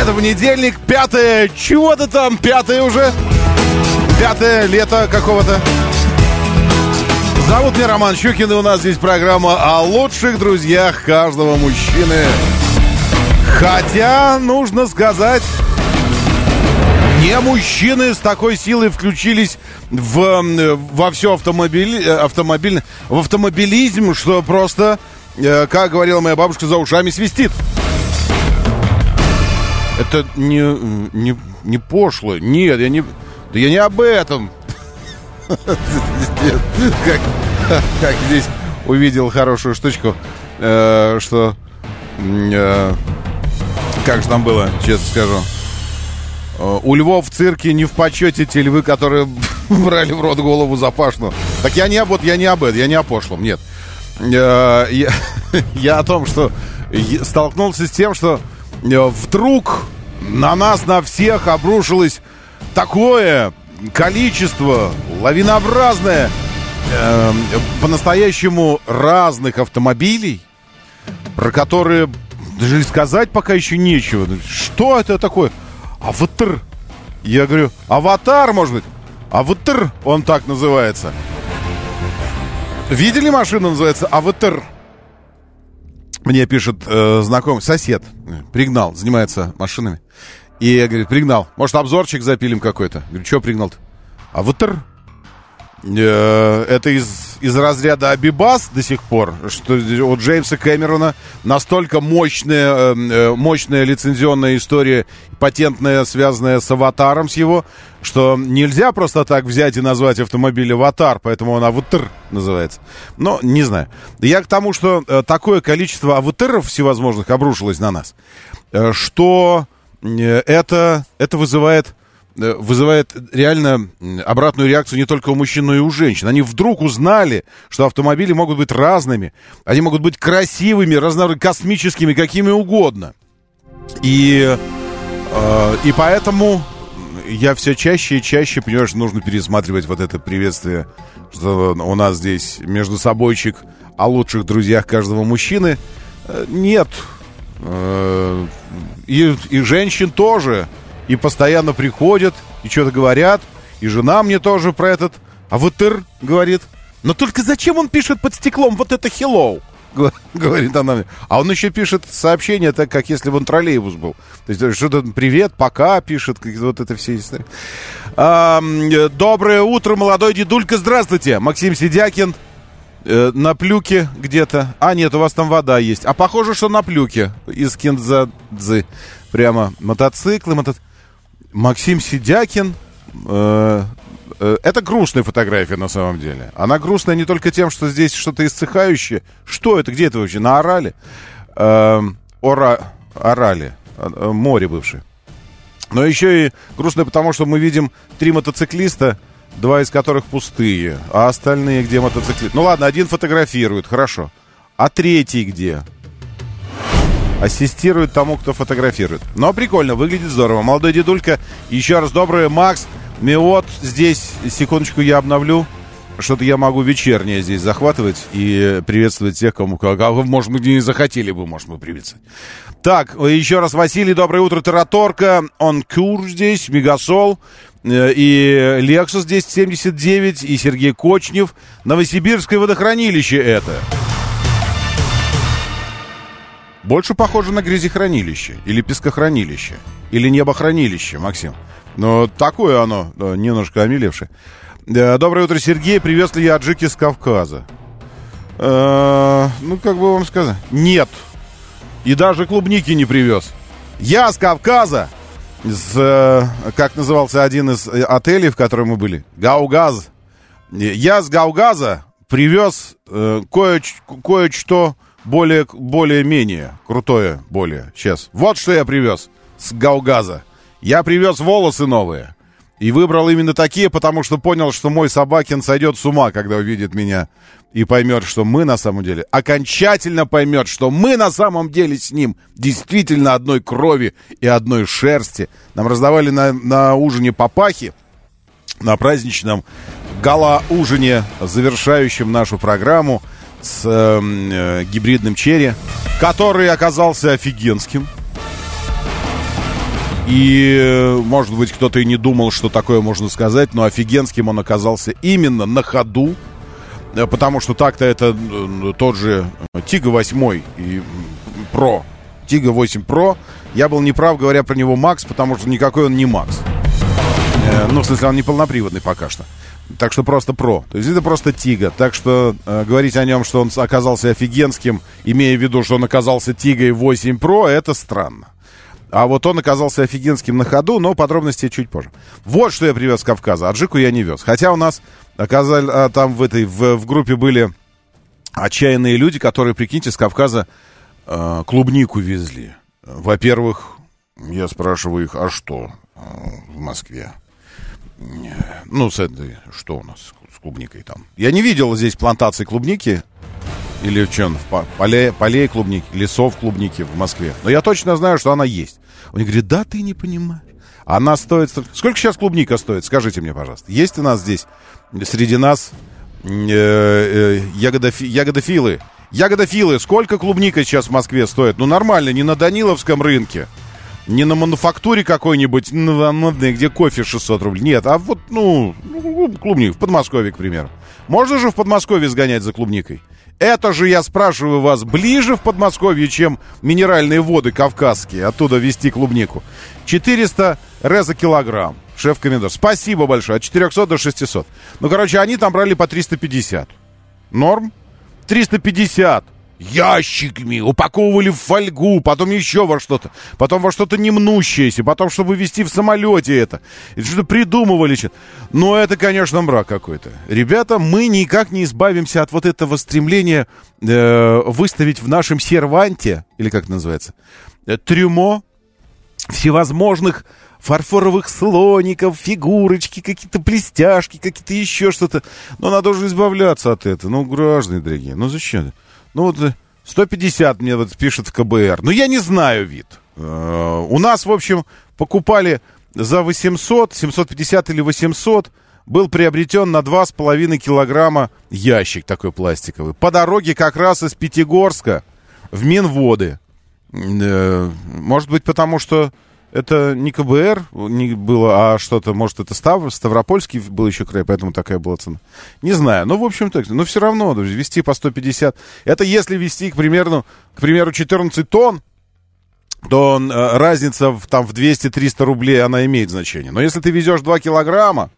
Это понедельник, пятое, чего-то там, пятое уже. Пятое лето какого-то. Зовут меня Роман Щукин, и у нас здесь программа о лучших друзьях каждого мужчины. Хотя, нужно сказать, не мужчины с такой силой включились в, во все автомобиль, автомобиль, в автомобилизм, что просто, э, как говорила моя бабушка, за ушами свистит. Это не, не, не пошло. Нет, я не, да я не об этом. Как, как здесь увидел хорошую штучку, э, что... Э, как же там было, честно скажу. Э, у львов в цирке не в почете те львы, которые брали в рот голову запашну. Так я не, вот, я не об этом, я не о пошлом, нет. Я, я о том, что столкнулся с тем, что вдруг на нас, на всех обрушилось такое количество, лавинообразное, э, по-настоящему разных автомобилей, про которые даже сказать пока еще нечего. Что это такое? Аватар. Я говорю, аватар, может быть? Аватар, он так называется. Видели машину, называется Аватар? Мне пишет э, знакомый, сосед, пригнал, занимается машинами. И говорит, пригнал. Может, обзорчик запилим какой-то? Говорю, что пригнал-то? Аватар? Э, это из, из разряда Абибас до сих пор, что у Джеймса Кэмерона настолько мощная, эм, э, мощная лицензионная история, патентная, связанная с аватаром, с его, что нельзя просто так взять и назвать автомобиль аватар, поэтому он аватар называется. Но не знаю. Я к тому, что э, такое количество аватаров всевозможных обрушилось на нас, что это, это вызывает Э, вызывает реально обратную реакцию не только у мужчин, но и у женщин. Они вдруг узнали, что автомобили могут быть разными, они могут быть красивыми, разно космическими, какими угодно. И, э, и поэтому я все чаще и чаще понимаю, что нужно пересматривать вот это приветствие, что у нас здесь между собойчик о лучших друзьях каждого мужчины. Э, нет. Э, и, и женщин тоже и постоянно приходят, и что-то говорят, и жена мне тоже про этот аватар говорит. Но только зачем он пишет под стеклом вот это hello? Говорит она мне. А он еще пишет сообщение, так как если бы он троллейбус был. То есть что-то привет, пока пишет, вот это все истории. А, доброе утро, молодой дедулька, здравствуйте. Максим Сидякин э, на плюке где-то. А, нет, у вас там вода есть. А похоже, что на плюке из Кинзадзы. Прямо мотоциклы, мотоциклы. Максим Сидякин. Э, это грустная фотография на самом деле. Она грустная не только тем, что здесь что-то исцехающее. Что это? Где это вообще? На Орале? Э, Ора... Орале. Э, море бывшее. Но еще и грустно, потому что мы видим три мотоциклиста, два из которых пустые, а остальные где мотоциклисты? Ну ладно, один фотографирует, хорошо. А третий где? ассистирует тому, кто фотографирует. Но прикольно, выглядит здорово. Молодой дедулька, еще раз доброе. Макс, Миот здесь, секундочку, я обновлю. Что-то я могу вечернее здесь захватывать и приветствовать тех, кому, кого, может, мы не захотели бы, может, мы приветствовать. Так, еще раз, Василий, доброе утро, Тараторка, он Кур здесь, Мегасол, э, и Лексус здесь 79, и Сергей Кочнев. Новосибирское водохранилище это. Больше похоже на грязехранилище или пескохранилище или небохранилище, Максим. Но такое оно, немножко омелевшее. Доброе утро, Сергей. Приветствую я Аджики с Кавказа. Э, ну, как бы вам сказать? Нет. И даже клубники не привез. Я с Кавказа, с, э, как назывался один из отелей, в котором мы были, Гаугаз. Я с Гаугаза привез э, кое- кое-что более, более-менее крутое, более. Сейчас. Вот что я привез с Гаугаза. Я привез волосы новые. И выбрал именно такие, потому что понял, что мой Собакин сойдет с ума, когда увидит меня. И поймет, что мы на самом деле, окончательно поймет, что мы на самом деле с ним действительно одной крови и одной шерсти. Нам раздавали на, на ужине папахи, на праздничном гала-ужине, завершающем нашу программу с э, э, гибридным черри, который оказался офигенским. И, может быть, кто-то и не думал, что такое можно сказать, но офигенским он оказался именно на ходу, э, потому что так-то это э, тот же Тига 8 и Про. Тига 8 Pro. Я был неправ, говоря про него Макс, потому что никакой он не Макс. Э, ну, в смысле, он не полноприводный пока что. Так что просто про. То есть это просто Тига. Так что э, говорить о нем, что он оказался офигенским, имея в виду, что он оказался Тигой 8 Pro, это странно. А вот он оказался офигенским на ходу, но подробности чуть позже. Вот что я привез с Кавказа. Аджику я не вез. Хотя у нас оказали, а, там в этой в, в группе были отчаянные люди, которые, прикиньте, с Кавказа э, клубнику везли. Во-первых, я спрашиваю их, а что э, в Москве? Ну, с этой, что у нас с клубникой там? Я не видел здесь плантации клубники. Или в чем? В поле, полей клубники, лесов клубники в Москве. Но я точно знаю, что она есть. Он говорит, да ты не понимаешь. Она стоит... Сколько сейчас клубника стоит? Скажите мне, пожалуйста. Есть у нас здесь, среди нас, э, э, ягодофи, ягодофилы? Ягодофилы, сколько клубника сейчас в Москве стоит? Ну, нормально, не на Даниловском рынке. Не на мануфактуре какой-нибудь, где кофе 600 рублей. Нет, а вот, ну, клубник в Подмосковье, к примеру. Можно же в Подмосковье сгонять за клубникой? Это же, я спрашиваю вас, ближе в Подмосковье, чем минеральные воды кавказские, оттуда везти клубнику. 400 ре за килограмм. Шеф-комендор, спасибо большое. От 400 до 600. Ну, короче, они там брали по 350. Норм? 350 ящиками, упаковывали в фольгу, потом еще во что-то, потом во что-то немнущееся, потом, чтобы везти в самолете это. И что-то придумывали. Но это, конечно, мрак какой-то. Ребята, мы никак не избавимся от вот этого стремления э, выставить в нашем серванте, или как это называется, э, трюмо всевозможных фарфоровых слоников, фигурочки, какие-то блестяшки, какие-то еще что-то. Но надо уже избавляться от этого. Ну, граждане дорогие, ну зачем? Ну вот 150 мне вот пишет в КБР. Ну я не знаю вид. Э, у нас, в общем, покупали за 800, 750 или 800 был приобретен на 2,5 килограмма ящик такой пластиковый. По дороге как раз из Пятигорска в Минводы. Э, может быть, потому что это не КБР не было, а что-то, может, это Став, Ставропольский был еще край, поэтому такая была цена. Не знаю, но, в общем, так, но все равно, вести по 150. Это если вести, к примеру, к примеру 14 тонн, то э, разница в, там в 200-300 рублей, она имеет значение. Но если ты везешь 2 килограмма,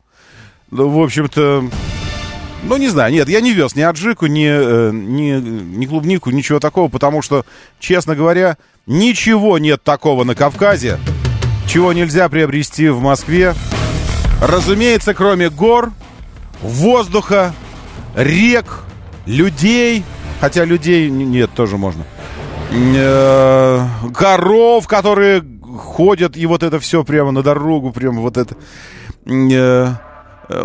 ну, в общем-то, ну, не знаю, нет, я не вез ни аджику, ни, э, ни, ни клубнику, ничего такого, потому что, честно говоря, ничего нет такого на Кавказе, чего нельзя приобрести в Москве. Разумеется, кроме гор, воздуха, рек, людей, хотя людей нет, тоже можно. Э, коров, которые ходят, и вот это все прямо на дорогу, прямо вот это. Э,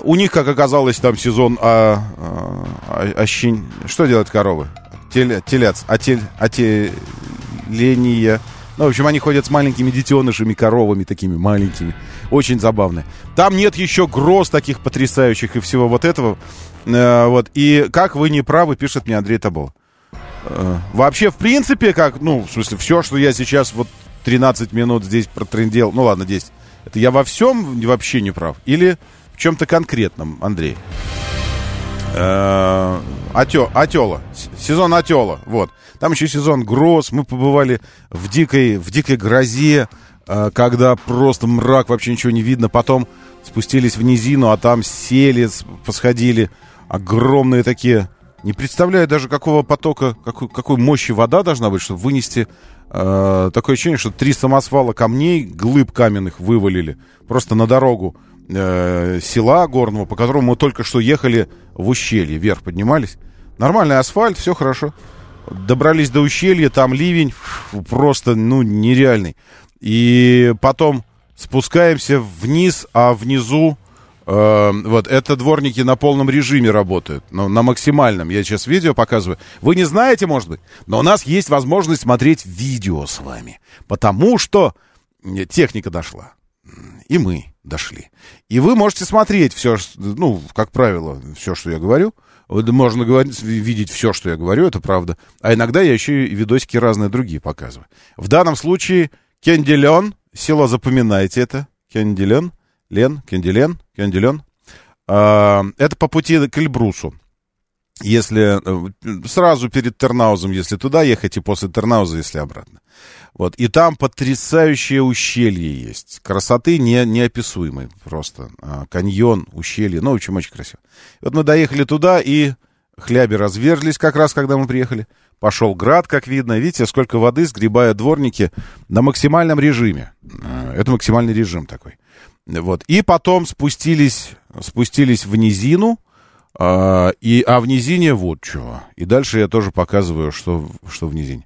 у них, как оказалось, там сезон а, а, а, ощень. Что делают коровы? Теле, телец, отель, отеления. Ну, в общем, они ходят с маленькими детенышами, коровами такими маленькими. Очень забавно. Там нет еще гроз таких потрясающих и всего вот этого. Э, вот. И как вы не правы, пишет мне Андрей Табол. Э, вообще, в принципе, как, ну, в смысле, все, что я сейчас вот 13 минут здесь протрендел, ну ладно, 10. Это я во всем вообще не прав? Или в чем-то конкретном, Андрей? Э, Атё, Атёла. Сезон Атёла. Вот. Там еще сезон гроз. Мы побывали в дикой, в дикой грозе, э, когда просто мрак, вообще ничего не видно. Потом спустились в низину, а там сели, посходили. Огромные такие... Не представляю даже, какого потока, какой, какой мощи вода должна быть, чтобы вынести э, такое ощущение, что три самосвала камней, глыб каменных вывалили просто на дорогу э, села горного, по которому мы только что ехали в ущелье, вверх поднимались. Нормальный асфальт, все хорошо. Добрались до ущелья, там ливень фу, просто, ну, нереальный. И потом спускаемся вниз, а внизу э, вот это дворники на полном режиме работают, ну, на максимальном. Я сейчас видео показываю. Вы не знаете, может быть, но у нас есть возможность смотреть видео с вами, потому что техника дошла, и мы дошли. И вы можете смотреть все, ну, как правило, все, что я говорю. Можно говорить, видеть все, что я говорю, это правда. А иногда я еще и видосики разные другие показываю. В данном случае Кенделен, село запоминайте это, Кенделен, Лен, Кенделен, Кенделен. А, это по пути к Эльбрусу. Если э, сразу перед Тернаузом, если туда ехать, и после Тернауза, если обратно. Вот. И там потрясающее ущелье есть. Красоты не, неописуемой просто. А, каньон, ущелье. Ну, в общем, очень красиво. вот мы доехали туда, и хляби разверзлись как раз, когда мы приехали. Пошел град, как видно. Видите, сколько воды, сгребая дворники на максимальном режиме. А, это максимальный режим такой. Вот. И потом спустились, спустились в низину. А, и, а в низине вот чего. И дальше я тоже показываю, что, что в низине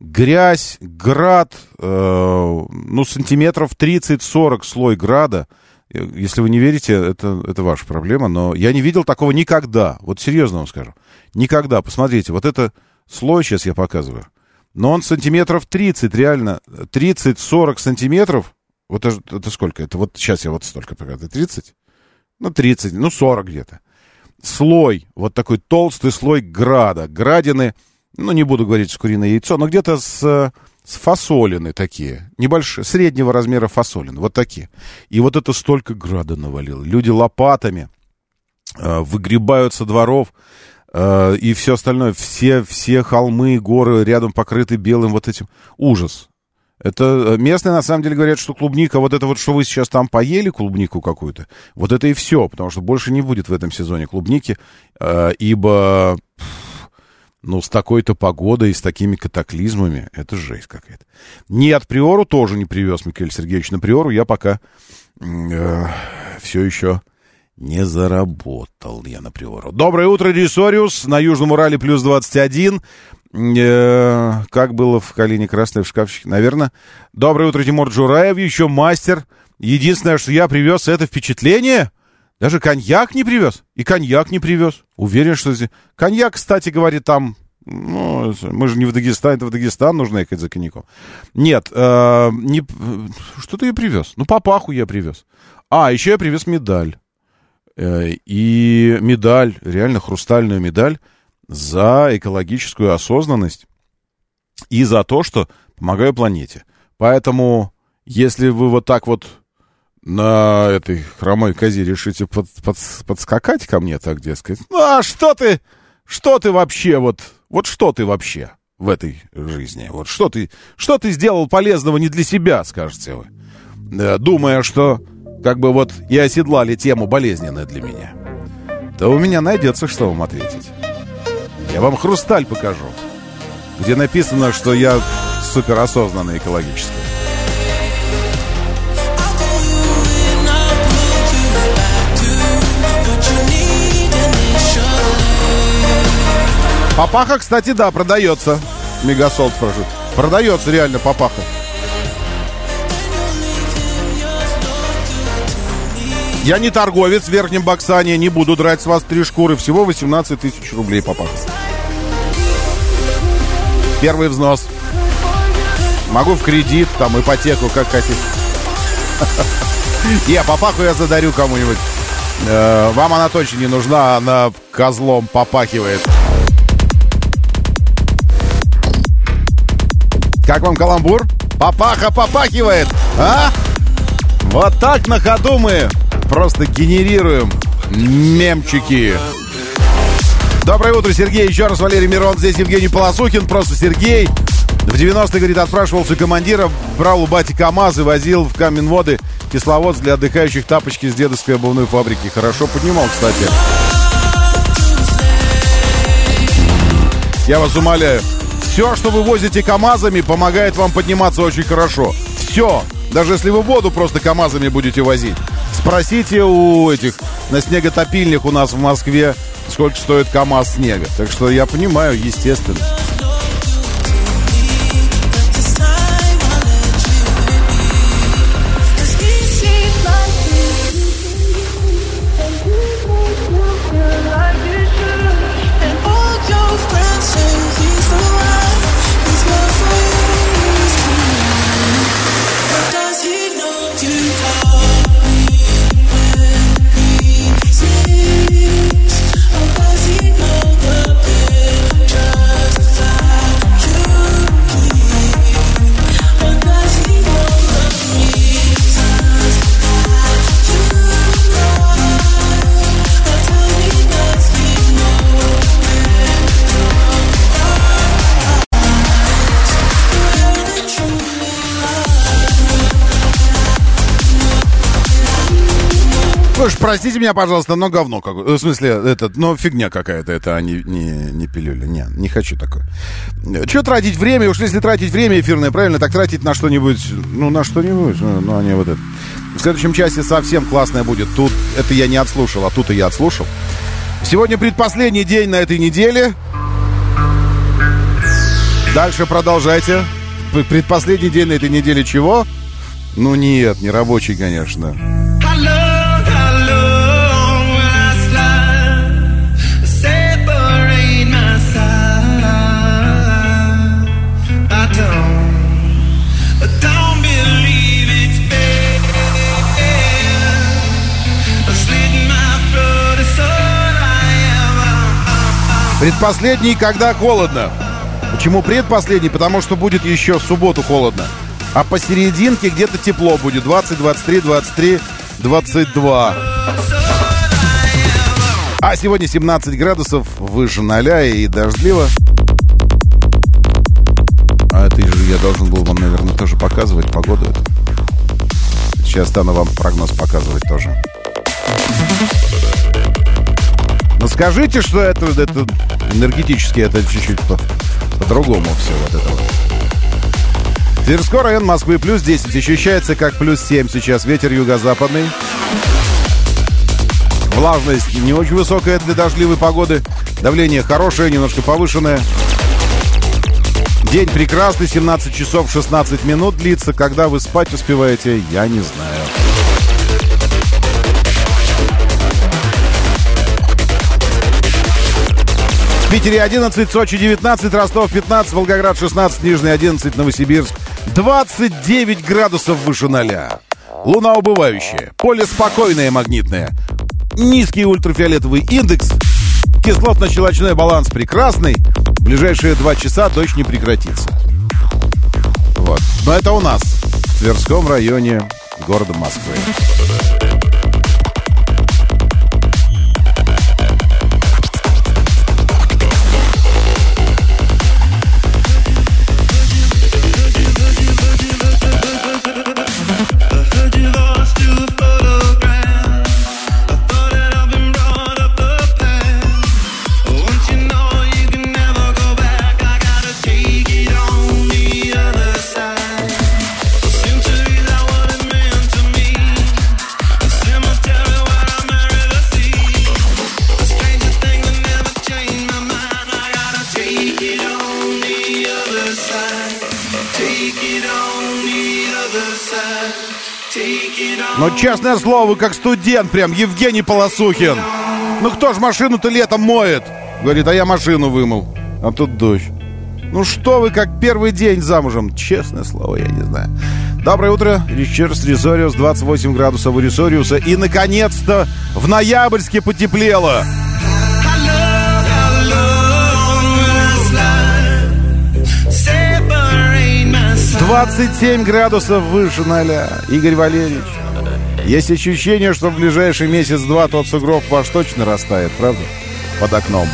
грязь, град, э, ну, сантиметров 30-40 слой града. Если вы не верите, это, это ваша проблема, но я не видел такого никогда. Вот серьезно вам скажу. Никогда. Посмотрите, вот это слой сейчас я показываю. Но он сантиметров 30, реально. 30-40 сантиметров. Вот это, это сколько? Это вот сейчас я вот столько показываю. 30? Ну, 30, ну, 40 где-то. Слой, вот такой толстый слой града. Градины ну, не буду говорить с куриное яйцо, но где-то с, с фасолины такие, небольшие, среднего размера фасолины, вот такие. И вот это столько града навалило. Люди лопатами э, выгребают со дворов, э, и все остальное, все, все холмы, горы рядом покрыты белым вот этим. Ужас. Это э, местные, на самом деле, говорят, что клубника, вот это вот, что вы сейчас там поели, клубнику какую-то, вот это и все, потому что больше не будет в этом сезоне клубники, э, ибо ну, с такой-то погодой и с такими катаклизмами, это жесть какая-то. Нет, Приору тоже не привез Михаил Сергеевич. На Приору я пока э, все еще не заработал я на Приору. Доброе утро, Ресориус. На Южном Урале плюс 21. Э, как было в Калине Красной в шкафчике, наверное. Доброе утро, Тимур Джураев, еще мастер. Единственное, что я привез, это впечатление даже коньяк не привез. И коньяк не привез. Уверен, что... Коньяк, кстати, говорит, там... Ну, мы же не в Дагестан, это в Дагестан нужно ехать за коньяком. Нет, э, не... что-то я привез. Ну, папаху я привез. А, еще я привез медаль. Э, и медаль, реально хрустальную медаль за экологическую осознанность и за то, что помогаю планете. Поэтому, если вы вот так вот на этой хромой козе решите под, под, подскакать ко мне, так дескать. Ну, а что ты, что ты вообще, вот, вот что ты вообще в этой жизни? Вот что ты, что ты сделал полезного не для себя, скажете вы? Думая, что как бы вот и оседлали тему болезненную для меня. Да у меня найдется, что вам ответить. Я вам хрусталь покажу, где написано, что я суперосознанный экологический. Папаха, кстати, да, продается. Мегасолт спрашивает. Продается реально папаха. Я не торговец в Верхнем Баксане, не буду драть с вас три шкуры. Всего 18 тысяч рублей папаха. Первый взнос. Могу в кредит, там, ипотеку, как хотите. Не, папаху я задарю кому-нибудь. Э, вам она точно не нужна, она козлом попахивает. Как вам каламбур? Папаха попахивает, а? Вот так на ходу мы просто генерируем мемчики. Доброе утро, Сергей. Еще раз Валерий Мирон. Здесь Евгений Полосухин. Просто Сергей. В 90-е, говорит, отпрашивался командира, брал у бати КамАЗ и возил в Каменводы кисловод для отдыхающих тапочки с дедовской обувной фабрики. Хорошо поднимал, кстати. Я вас умоляю, все, что вы возите КАМАЗами, помогает вам подниматься очень хорошо. Все. Даже если вы воду просто КАМАЗами будете возить. Спросите у этих на снеготопильнях у нас в Москве, сколько стоит КАМАЗ снега. Так что я понимаю, естественно. Уж простите меня, пожалуйста, но говно какое. В смысле, этот, но фигня какая-то это, а не, не, не пилюля. Не, не хочу такое. Че тратить время? Уж если тратить время эфирное, правильно, так тратить на что-нибудь, ну, на что-нибудь, ну, ну, а вот это. В следующем часе совсем классное будет. Тут это я не отслушал, а тут и я отслушал. Сегодня предпоследний день на этой неделе. Дальше продолжайте. Предпоследний день на этой неделе чего? Ну нет, не рабочий, конечно. Предпоследний, когда холодно. Почему предпоследний? Потому что будет еще в субботу холодно. А посерединке где-то тепло будет. 20, 23, 23, 22. А сегодня 17 градусов выше 0 и дождливо. А это же я должен был вам, наверное, тоже показывать погоду. Сейчас стану вам прогноз показывать тоже. Но ну, скажите, что это, это энергетически, это чуть-чуть по, по-другому все вот это вот. Тверской район Москвы плюс 10 ощущается как плюс 7 сейчас. Ветер юго-западный. Влажность не очень высокая для дождливой погоды. Давление хорошее, немножко повышенное. День прекрасный, 17 часов 16 минут длится. Когда вы спать успеваете, я не знаю. В Питере 11, Сочи 19, Ростов 15, Волгоград 16, Нижний 11, Новосибирск 29 градусов выше ноля. Луна убывающая, поле спокойное магнитное, низкий ультрафиолетовый индекс, кислотно-щелочной баланс прекрасный, в ближайшие два часа дождь не прекратится. Вот. Но это у нас, в Тверском районе города Москвы. Но честное слово, как студент прям, Евгений Полосухин. Ну кто ж машину-то летом моет? Говорит, а я машину вымыл. А тут дождь. Ну что вы, как первый день замужем? Честное слово, я не знаю. Доброе утро. Ричардс Рисориус, 28 градусов у Рисориуса. И, наконец-то, в ноябрьске потеплело. 27 градусов выше ноля. Игорь Валерьевич. Есть ощущение, что в ближайший месяц-два тот сугроб ваш точно растает, правда? Под окном.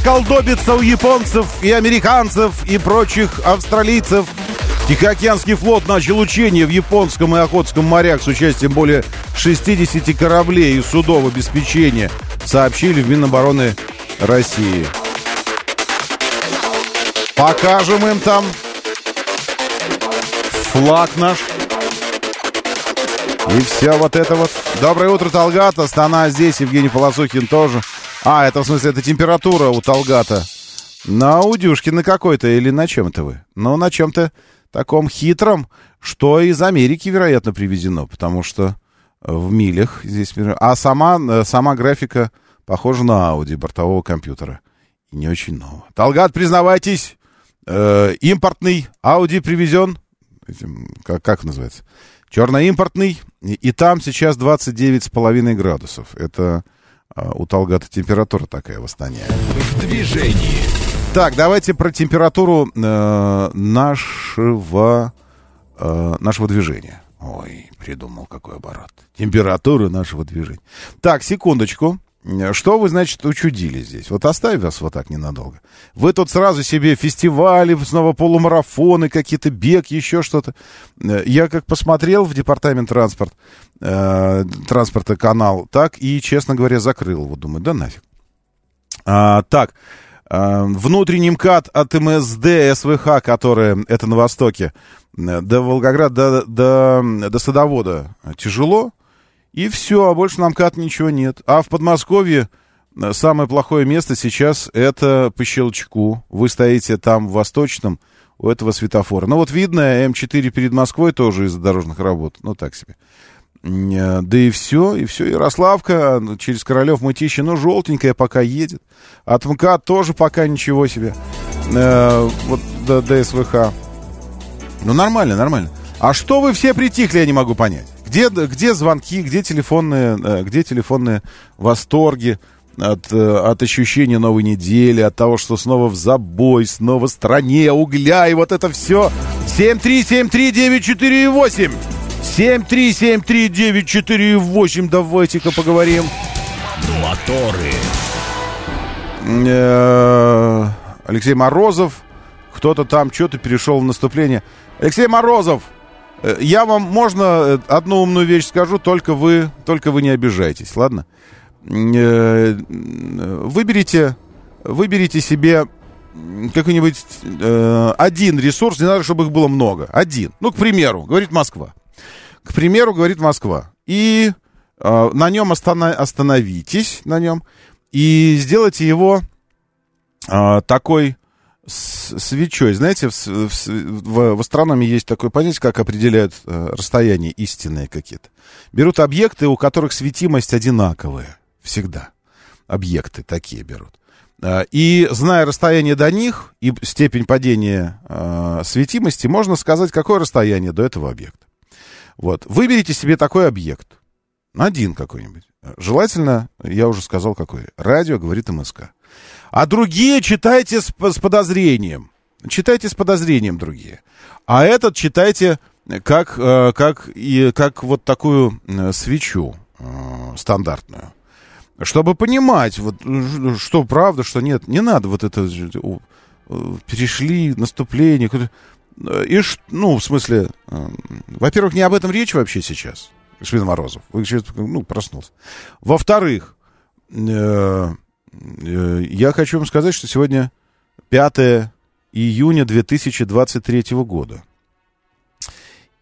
Сейчас заколдобится у японцев и американцев и прочих австралийцев. Тихоокеанский флот начал учения в Японском и Охотском морях с участием более 60 кораблей и судов обеспечения, сообщили в Минобороны России. Покажем им там флаг наш. И все вот это вот. Доброе утро, Талгат. Астана здесь, Евгений Полосухин тоже. А, это в смысле, это температура у Талгата. На аудюшке на какой-то или на чем-то вы? Ну, на чем-то таком хитром, что из Америки, вероятно, привезено, потому что в милях здесь... А сама, э, сама графика похожа на Audi бортового компьютера. И не очень нового. Талгат, признавайтесь, э, импортный Audi привезен, этим, как, как называется, черноимпортный, и, и там сейчас 29,5 градусов. Это у Талгата температура такая в Астане. В движении. Так, давайте про температуру э, нашего, э, нашего движения. Ой, придумал какой оборот. Температура нашего движения. Так, секундочку. Что вы, значит, учудили здесь? Вот оставь вас вот так ненадолго. Вы тут сразу себе фестивали, снова полумарафоны, какие-то бег, еще что-то. Я как посмотрел в департамент транспорт, э, транспорта канал, так и, честно говоря, закрыл его. Думаю, да нафиг. А, так, э, внутренний МКАД от МСД СВХ, которая, это на востоке, до Волгограда, до, до, до Садовода тяжело. И все, а больше нам кат ничего нет. А в Подмосковье э, самое плохое место сейчас это по щелчку. Вы стоите там в Восточном у этого светофора. Ну вот видно, М4 перед Москвой тоже из-за дорожных работ. Ну так себе. Э, да и все, и все. Ярославка через Королев Мытищи, ну, желтенькая пока едет. От МКАД тоже пока ничего себе. Э, вот до, до. Ну, нормально, нормально. А что вы все притихли, я не могу понять. Где, где звонки, где телефонные, э, где телефонные восторги от, э, от ощущения новой недели, от того, что снова в забой, снова в стране угля, и вот это все. 7373948. 7373948. Давайте-ка поговорим. Моторы. Э, Алексей Морозов. Кто-то там что-то перешел в наступление. Алексей Морозов, я вам можно э, одну умную вещь скажу, только вы, только вы не обижайтесь, ладно? Э, выберите, выберите себе какой-нибудь э, один ресурс, не надо, чтобы их было много. Один. Ну, к примеру, говорит Москва. К примеру, говорит Москва. И э, на нем остановитесь, на нем, и сделайте его э, такой с свечой. Знаете, в, в, в, в астрономии есть такое понятие, как определяют э, расстояние истинные какие-то. Берут объекты, у которых светимость одинаковая. Всегда. Объекты такие берут. Э, и зная расстояние до них и степень падения э, светимости, можно сказать, какое расстояние до этого объекта. Вот. Выберите себе такой объект. Один какой-нибудь. Желательно, я уже сказал, какой. Радио говорит МСК. А другие читайте с, с подозрением. Читайте с подозрением другие. А этот читайте как, э, как, и, как вот такую э, свечу э, стандартную. Чтобы понимать, вот, что правда, что нет. Не надо вот это... Перешли наступление. И, ну, в смысле, во-первых, не об этом речь вообще сейчас, господин Морозов. Вы сейчас, ну, проснулся. Во-вторых, Э, я хочу вам сказать, что сегодня 5 июня 2023 года.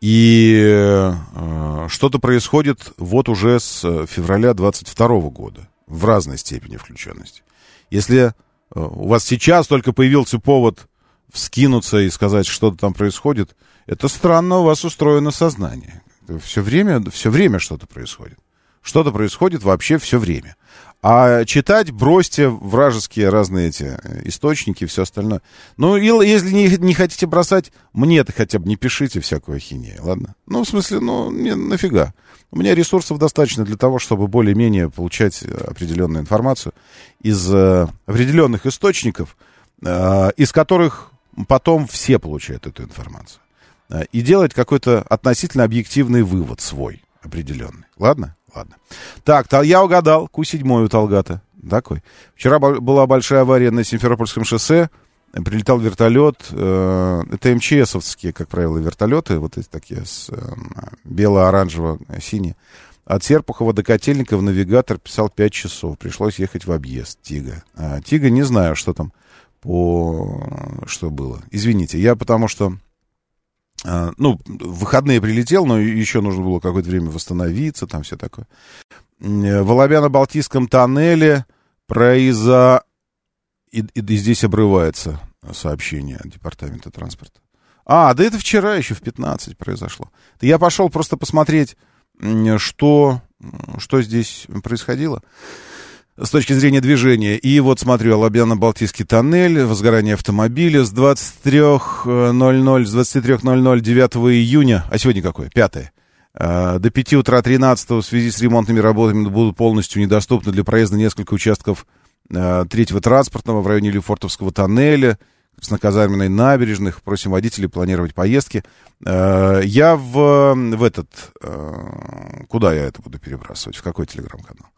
И э, что-то происходит вот уже с февраля 22 года в разной степени включенности. Если э, у вас сейчас только появился повод вскинуться и сказать, что-то там происходит, это странно у вас устроено сознание. Все время, все время что-то происходит. Что-то происходит вообще все время. А читать бросьте вражеские разные эти э, источники и все остальное. Ну, и, если не, не хотите бросать, мне-то хотя бы не пишите всякую ахинею, ладно? Ну, в смысле, ну, мне нафига. У меня ресурсов достаточно для того, чтобы более-менее получать э, определенную информацию из э, определенных источников, э, из которых потом все получают эту информацию. Э, и делать какой-то относительно объективный вывод свой определенный. Ладно? Ладно. Так, я угадал. Ку-7 у Талгата. Такой. Вчера была большая авария на Симферопольском шоссе. Прилетал вертолет. Э, это МЧСовские, как правило, вертолеты. Вот эти такие с э, бело-оранжево-синие. От Серпухова до Котельников навигатор писал 5 часов. Пришлось ехать в объезд Тига. А, Тига не знаю, что там по... Что было. Извините, я потому что ну, в выходные прилетел, но еще нужно было какое-то время восстановиться, там все такое. В Оловяно-Балтийском тоннеле произо... и, и, и здесь обрывается сообщение департамента транспорта. А, да это вчера еще в 15 произошло. Я пошел просто посмотреть, что, что здесь происходило с точки зрения движения. И вот смотрю, Алабьяно-Балтийский тоннель, возгорание автомобиля с 23.00, с 23.00 9 июня, а сегодня какое? 5 а, до 5 утра 13 в связи с ремонтными работами будут полностью недоступны для проезда несколько участков а, третьего транспортного в районе Лефортовского тоннеля, красноказарменной набережных. Просим водителей планировать поездки. А, я в, в этот... Куда я это буду перебрасывать? В какой телеграм-канал?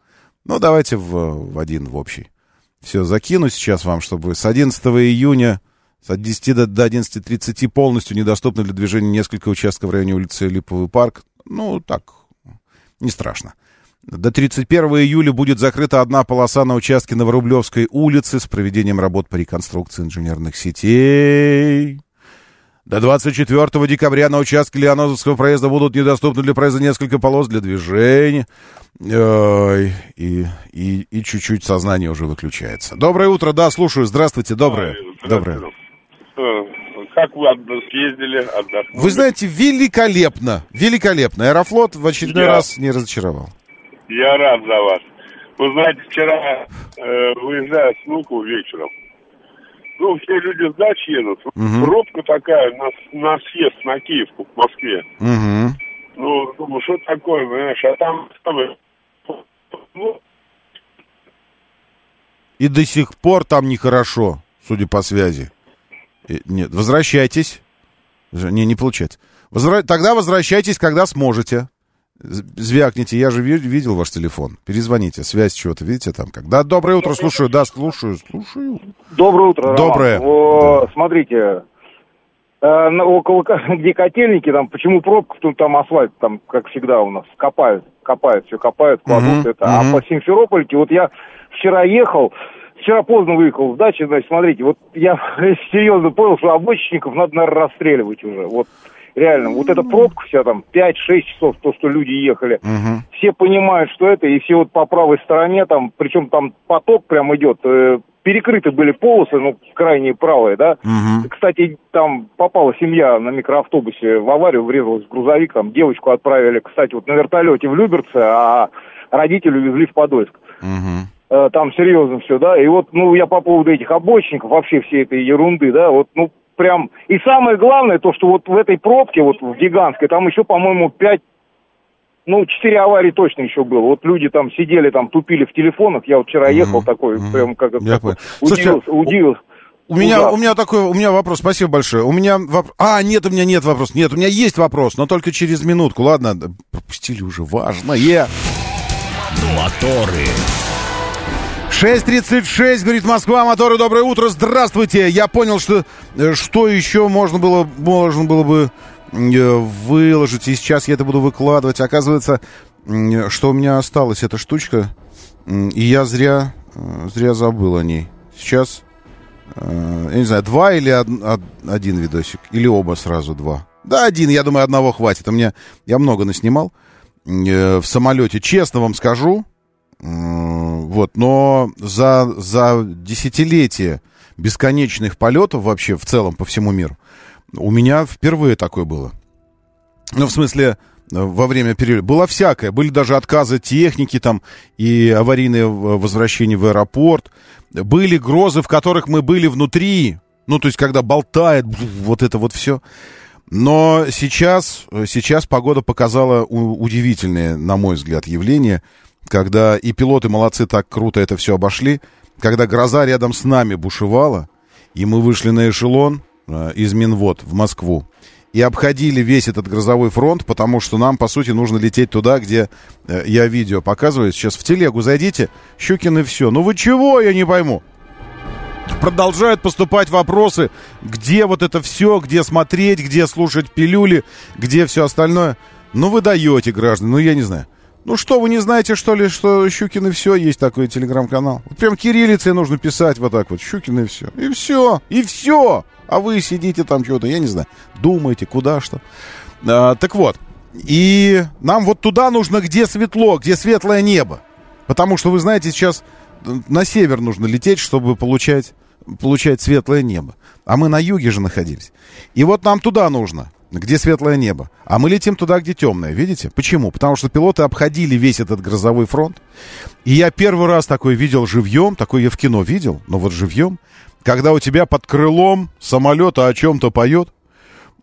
Ну, давайте в, в один, в общий. Все, закину сейчас вам, чтобы с 11 июня с 10 до, до 11.30 полностью недоступны для движения несколько участков в районе улицы Липовый парк. Ну, так, не страшно. До 31 июля будет закрыта одна полоса на участке Новорублевской улицы с проведением работ по реконструкции инженерных сетей. До 24 декабря на участке Леонозовского проезда будут недоступны для проезда несколько полос для движения. Ой, и, и, и чуть-чуть сознание уже выключается. Доброе утро, да, слушаю. Здравствуйте, доброе. Доброе. Как вы съездили, отдохнули? Вы знаете, великолепно, великолепно. Аэрофлот в очередной Я... раз не разочаровал. Я рад за вас. Вы знаете, вчера э, выезжая с внуку вечером, ну, все люди с дачи едут, угу. пробка такая на, на съезд на Киевку в Москве. Угу. Ну, думаю, что такое, понимаешь, а там... Ну... И до сих пор там нехорошо, судя по связи. Нет, возвращайтесь. Не, не получается. Возвра... Тогда возвращайтесь, когда сможете. Звякните, я же видел ваш телефон. Перезвоните, связь чего-то, видите там как. Да, доброе утро, слушаю, да, слушаю, слушаю. Доброе утро, Доброе. О, да. Смотрите, э, около, где котельники, там, почему пробка, тут там асфальт, там, как всегда у нас, копают, копают, все копают, кладут Мгм, это. А по Симферопольке, вот я вчера ехал, вчера поздно выехал с дачи, значит, смотрите, вот я серьезно понял, что обочинников надо, наверное, расстреливать уже, вот. Реально, вот эта пробка вся там 5-6 часов, то, что люди ехали, Мгм. все понимают, что это, и все вот по правой стороне, там, причем там поток прям идет, э, перекрыты были полосы, ну, крайние правые, да. Мгм. Кстати, там попала семья на микроавтобусе в аварию, врезалась в грузовик, там девочку отправили, кстати, вот на вертолете в Люберце, а родители увезли в Подольск. Э, Там серьезно все, да, и вот, ну, я по поводу этих обочников, вообще всей этой ерунды, да, вот, ну, прям... И самое главное, то, что вот в этой пробке, вот в гигантской, там еще, по-моему, пять ну, четыре аварии точно еще было. Вот люди там сидели, там тупили в телефонах. Я вот вчера ехал такой, прям как Я как понял. удивился, Слушайте, удивился. У меня, у меня такой, у меня вопрос, спасибо большое. У меня вопрос. А, нет, у меня нет вопроса. Нет, у меня есть вопрос, но только через минутку. Ладно, пропустили уже важное. Моторы. 6.36, говорит Москва, моторы, доброе утро, здравствуйте. Я понял, что, э, что еще можно было, можно было бы э, выложить, и сейчас я это буду выкладывать. Оказывается, что у меня осталась эта штучка, и я зря, э, зря забыл о ней. Сейчас, я не знаю, два или од- од- один видосик, или оба сразу два. Да, один, я думаю, одного хватит. У меня, я много наснимал в самолете. Честно вам скажу, Вот, но за, за десятилетие бесконечных полетов вообще в целом по всему миру у меня впервые такое было. Ну, в смысле, э, во время перелета. Было всякое. Были даже отказы техники там и аварийные возвращения в аэропорт. Были грозы, в которых мы были внутри. Ну, то есть, когда болтает вот это вот все. Но сейчас, сейчас погода показала удивительное, на мой взгляд, явление, когда и пилоты молодцы так круто это все обошли, когда гроза рядом с нами бушевала, и мы вышли на эшелон э, из Минвод в Москву, и обходили весь этот грозовой фронт, потому что нам, по сути, нужно лететь туда, где э, я видео показываю. Сейчас в телегу зайдите, Щукин и все. Ну вы чего, я не пойму. Продолжают поступать вопросы, где вот это все, где смотреть, где слушать пилюли, где все остальное. Ну вы даете, граждане, ну я не знаю. Ну что, вы не знаете, что ли, что Щукин и все, есть такой телеграм-канал? Вот прям кириллицей нужно писать вот так вот, Щукин и все. И все, и все. А вы сидите там что-то, я не знаю, думаете, куда что. А, так вот, и нам вот туда нужно, где светло, где светлое небо. Потому что, вы знаете, сейчас на север нужно лететь, чтобы получать, получать светлое небо. А мы на юге же находились. И вот нам туда нужно, где светлое небо. А мы летим туда, где темное. Видите? Почему? Потому что пилоты обходили весь этот грозовой фронт. И я первый раз такой видел живьем, такой я в кино видел, но вот живьем, когда у тебя под крылом самолета о чем-то поет,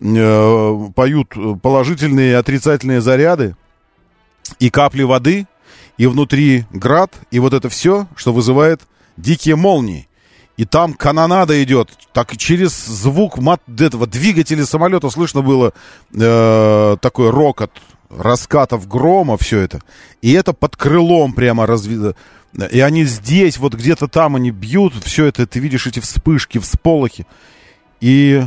э, поют положительные и отрицательные заряды, и капли воды, и внутри град, и вот это все, что вызывает дикие молнии. И там канонада идет. Так через звук мат этого двигателя самолета слышно было э, такой рокот раскатов грома, все это. И это под крылом прямо развито. И они здесь, вот где-то там они бьют, все это, ты видишь эти вспышки, всполохи. И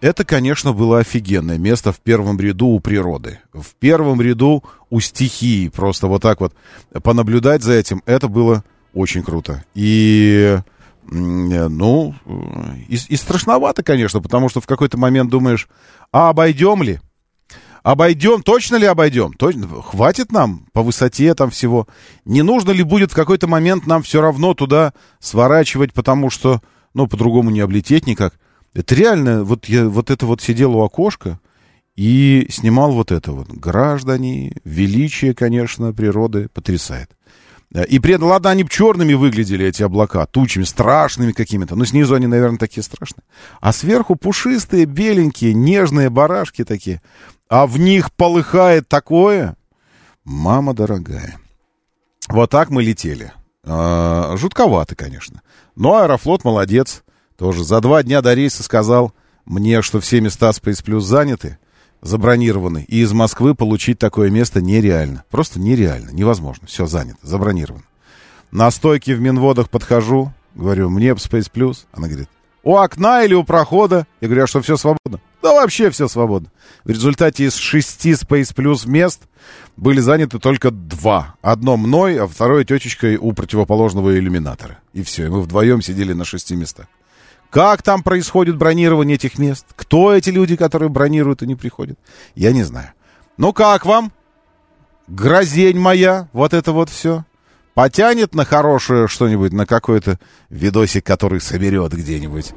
это, конечно, было офигенное место в первом ряду у природы. В первом ряду у стихии. Просто вот так вот понаблюдать за этим, это было очень круто. И, ну, и, и страшновато, конечно, потому что в какой-то момент думаешь, а обойдем ли? Обойдем, точно ли обойдем? Точно, хватит нам по высоте там всего? Не нужно ли будет в какой-то момент нам все равно туда сворачивать, потому что, ну, по-другому не облететь никак? Это реально, вот я вот это вот сидел у окошка и снимал вот это вот. Граждане, величие, конечно, природы потрясает. И при этом, ладно, они черными выглядели, эти облака, тучами, страшными какими-то. Но снизу они, наверное, такие страшные. А сверху пушистые, беленькие, нежные барашки такие. А в них полыхает такое. Мама дорогая. Вот так мы летели. А, жутковато, конечно. Но Аэрофлот молодец. Тоже за два дня до рейса сказал мне, что все места Space Plus заняты, забронированы, и из Москвы получить такое место нереально. Просто нереально, невозможно. Все занято, забронировано. На стойке в Минводах подхожу, говорю, мне Space Plus. Она говорит, у окна или у прохода? Я говорю, а что, все свободно? Да вообще все свободно. В результате из шести Space Plus мест были заняты только два. Одно мной, а второе тетечкой у противоположного иллюминатора. И все, и мы вдвоем сидели на шести местах. Как там происходит бронирование этих мест? Кто эти люди, которые бронируют и не приходят? Я не знаю. Ну как вам? Грозень моя, вот это вот все. Потянет на хорошее что-нибудь, на какой-то видосик, который соберет где-нибудь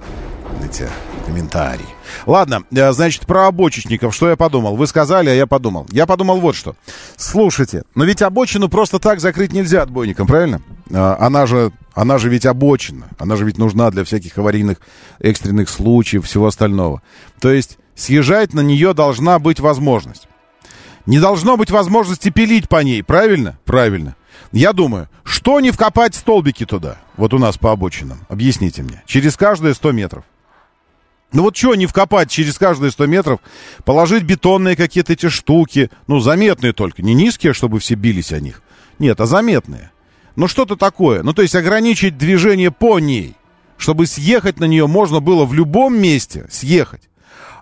эти комментарии. Ладно, э, значит, про обочечников, что я подумал? Вы сказали, а я подумал. Я подумал вот что. Слушайте, но ведь обочину просто так закрыть нельзя отбойником, правильно? А, она же она же ведь обочина, она же ведь нужна для всяких аварийных экстренных случаев, всего остального. То есть съезжать на нее должна быть возможность. Не должно быть возможности пилить по ней, правильно? Правильно. Я думаю, что не вкопать столбики туда, вот у нас по обочинам? Объясните мне. Через каждые 100 метров. Ну вот что не вкопать через каждые 100 метров, положить бетонные какие-то эти штуки, ну заметные только, не низкие, чтобы все бились о них. Нет, а заметные. Ну что-то такое. Ну то есть ограничить движение по ней, чтобы съехать на нее можно было в любом месте, съехать.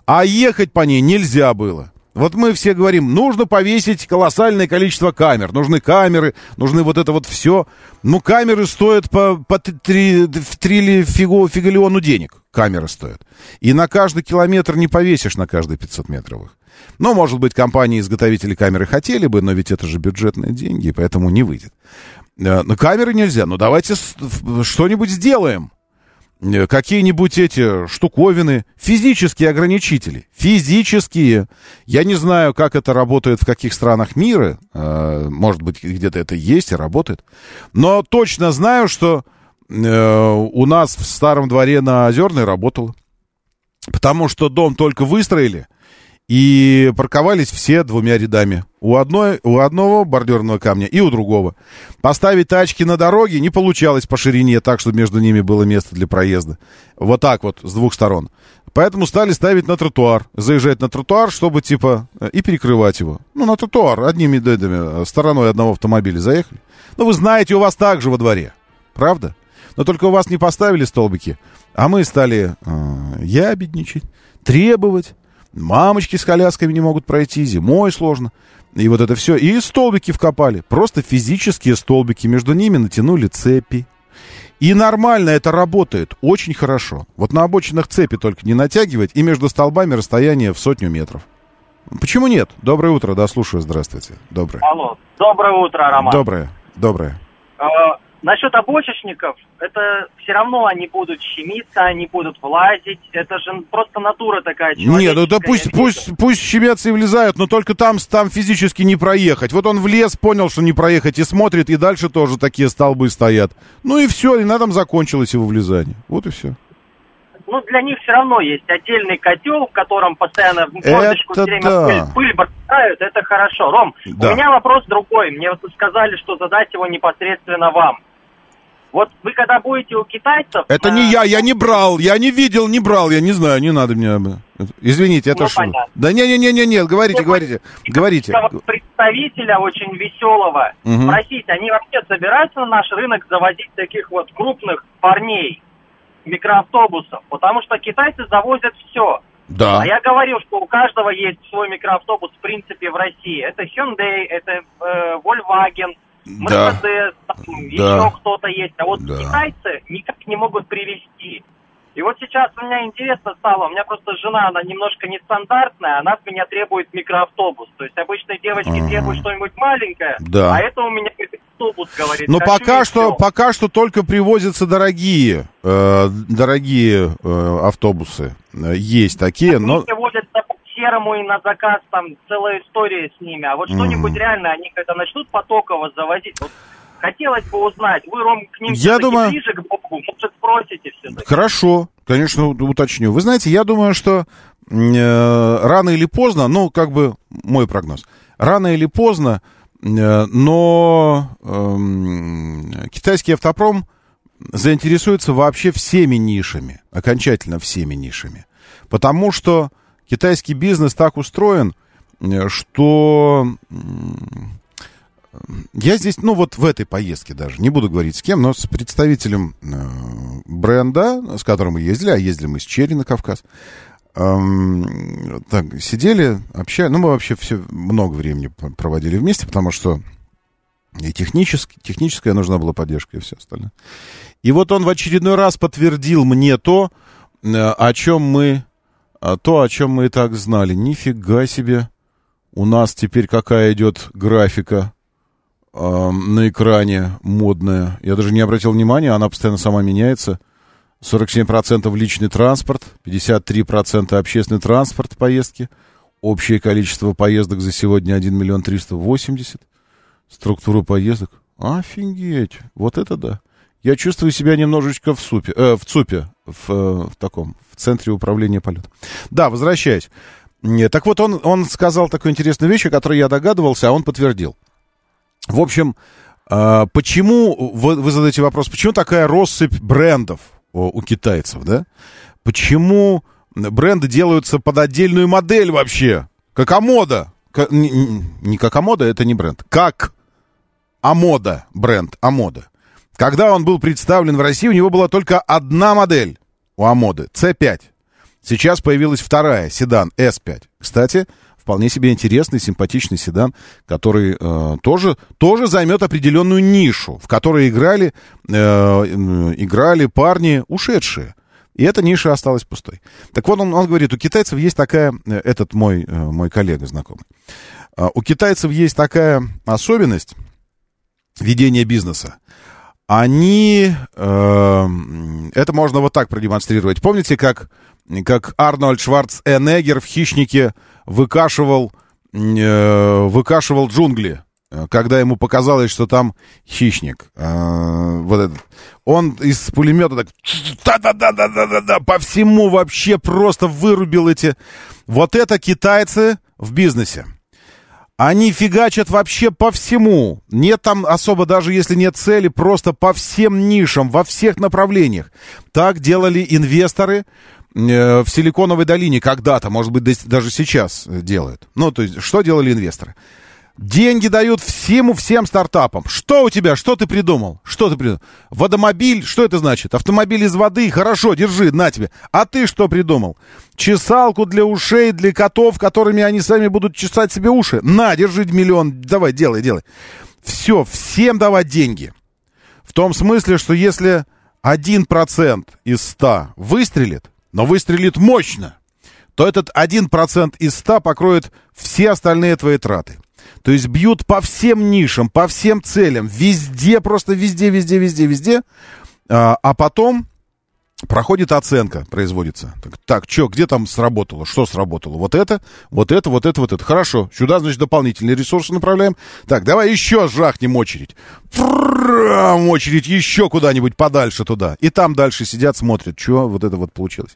А ехать по ней нельзя было. Вот мы все говорим, нужно повесить колоссальное количество камер. Нужны камеры, нужны вот это вот все. Ну, камеры стоят по, по 3, 3 фигу, фигалиону денег. Камеры стоят. И на каждый километр не повесишь на каждые 500 метровых. Ну, может быть, компании-изготовители камеры хотели бы, но ведь это же бюджетные деньги, поэтому не выйдет. Э, на камеры нельзя. Ну, давайте что-нибудь сделаем. Э, какие-нибудь эти штуковины, физические ограничители, физические. Я не знаю, как это работает в каких странах мира, э, может быть, где-то это есть и работает, но точно знаю, что у нас в старом дворе на Озерной работало, потому что дом только выстроили, и парковались все двумя рядами. У, одной, у одного бордюрного камня и у другого. Поставить тачки на дороге не получалось по ширине, так, чтобы между ними было место для проезда. Вот так вот, с двух сторон. Поэтому стали ставить на тротуар. Заезжать на тротуар, чтобы, типа, и перекрывать его. Ну, на тротуар, одними дедами, стороной одного автомобиля заехали. Ну, вы знаете, у вас так же во дворе. Правда? Но только у вас не поставили столбики, а мы стали э, ябедничать, требовать Мамочки с колясками не могут пройти, зимой сложно. И вот это все. И столбики вкопали. Просто физические столбики. Между ними натянули цепи. И нормально это работает. Очень хорошо. Вот на обочинах цепи только не натягивать. И между столбами расстояние в сотню метров. Почему нет? Доброе утро, да, слушаю, здравствуйте. Доброе. Алло, доброе утро, Роман. Доброе, доброе. Насчет обочечников, это все равно они будут щемиться, они будут влазить. Это же просто натура такая Нет, ну да пусть, пусть, пусть щемятся и влезают, но только там, там физически не проехать. Вот он влез, понял, что не проехать, и смотрит, и дальше тоже такие столбы стоят. Ну и все, и на этом закончилось его влезание. Вот и все ну, для них все равно есть отдельный котел, в котором постоянно мордочку все время да. пыль, пыль бросают, это хорошо. Ром, да. у меня вопрос другой. Мне вот сказали, что задать его непосредственно вам. Вот вы когда будете у китайцев... Это не я, я не брал, я не видел, не брал, я не знаю, не надо мне... Извините, это ну, что? Понятно. Да не-не-не-не, говорите, Вы говорите, говорите. Представителя очень веселого угу. спросить, они вообще собираются на наш рынок заводить таких вот крупных парней? микроавтобусов, потому что китайцы завозят все. Да. А я говорил, что у каждого есть свой микроавтобус, в принципе, в России. Это Hyundai, это э, Volkswagen, Mercedes, да. там, да. еще кто-то есть. А вот да. китайцы никак не могут привезти. И вот сейчас у меня интересно стало, у меня просто жена, она немножко нестандартная, она с меня требует микроавтобус. То есть обычно девочки А-а-а. требуют что-нибудь маленькое, да. а это у меня автобус говорит. Но пока что, пока что только привозятся дорогие, э, дорогие э, автобусы. Есть такие, Они но... привозят по серому и на заказ, там целая история с ними. А вот mm-hmm. что-нибудь реально, они когда начнут потоково завозить, вот хотелось бы узнать, вы, Ром, к ним я думаю... ближе к Богу, может, спросите все-таки. Хорошо, конечно, уточню. Вы знаете, я думаю, что э, рано или поздно, ну, как бы мой прогноз, рано или поздно Э, но э, китайский автопром заинтересуется вообще всеми нишами, окончательно всеми нишами. Потому что китайский бизнес так устроен, э, что я здесь, ну вот в этой поездке даже, не буду говорить с кем, но с представителем э, бренда, с которым мы ездили, а ездили мы с Черри на Кавказ, эм, так, сидели, общались. Ну, мы вообще все много времени проводили вместе, потому что и технически, техническая нужна была поддержка, и все остальное. И вот он в очередной раз подтвердил мне то, э, о чем мы, э, то, о чем мы и так знали. Нифига себе. У нас теперь какая идет графика э, на экране модная. Я даже не обратил внимания, она постоянно сама меняется. 47% личный транспорт, 53% общественный транспорт поездки. Общее количество поездок за сегодня 1 миллион 380. Структура поездок. Офигеть, вот это да. Я чувствую себя немножечко в супе, э, в ЦУПе, в, э, в таком, в центре управления полетом. Да, возвращаясь. Так вот, он, он сказал такую интересную вещь, о которой я догадывался, а он подтвердил. В общем, э, почему, вы, вы задаете вопрос, почему такая россыпь брендов у китайцев, да? Почему бренды делаются под отдельную модель вообще? Как Амода. Как, не, не как Амода, это не бренд. Как Амода, бренд Амода. Когда он был представлен в России, у него была только одна модель у Амоды, C5. Сейчас появилась вторая, седан S5. Кстати, вполне себе интересный, симпатичный седан, который э, тоже, тоже займет определенную нишу, в которой играли, э, играли парни ушедшие. И эта ниша осталась пустой. Так вот, он, он говорит, у китайцев есть такая, э, этот мой, э, мой коллега знакомый, э, у китайцев есть такая особенность ведения бизнеса. Они, э, это можно вот так продемонстрировать. Помните, как, как Арнольд Шварценеггер в «Хищнике» выкашивал, э, выкашивал джунгли, э, когда ему показалось, что там хищник. Э, вот этот. Он из пулемета так да-да-да-да-да-да по всему вообще просто вырубил эти. Вот это китайцы в бизнесе. Они фигачат вообще по всему. Нет там особо, даже если нет цели, просто по всем нишам, во всех направлениях. Так делали инвесторы, Э, в Силиконовой долине когда-то, может быть, даже сейчас делают. Ну, то есть, что делали инвесторы? Деньги дают всему, всем стартапам. Что у тебя? Что ты придумал? Что ты придумал? Водомобиль, что это значит? Автомобиль из воды, хорошо, держи, на тебе. А ты что придумал? Чесалку для ушей, для котов, которыми они сами будут чесать себе уши. На, держи миллион, давай, делай, делай. Все, всем давать деньги. В том смысле, что если один процент из ста выстрелит, но выстрелит мощно, то этот 1% из 100 покроет все остальные твои траты. То есть бьют по всем нишам, по всем целям, везде, просто везде, везде, везде, везде. А, а потом проходит оценка, производится. Так, так что, где там сработало? Что сработало? Вот это, вот это, вот это, вот это. Хорошо, сюда, значит, дополнительные ресурсы направляем. Так, давай еще жахнем очередь. Фрам, очередь еще куда-нибудь подальше туда. И там дальше сидят, смотрят, что вот это вот получилось.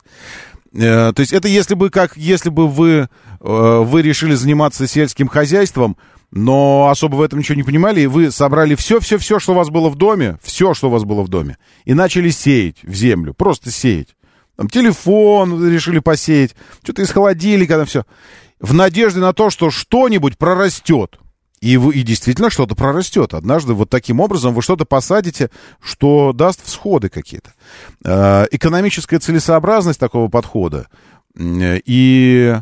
То есть это если бы, как если бы вы, вы решили заниматься сельским хозяйством, но особо в этом ничего не понимали, и вы собрали все-все-все, что у вас было в доме, все, что у вас было в доме, и начали сеять в землю, просто сеять. Там телефон решили посеять, что-то из холодильника, там все. В надежде на то, что что-нибудь прорастет. И, вы, и действительно что-то прорастет. Однажды вот таким образом вы что-то посадите, что даст всходы какие-то. Э, экономическая целесообразность такого подхода и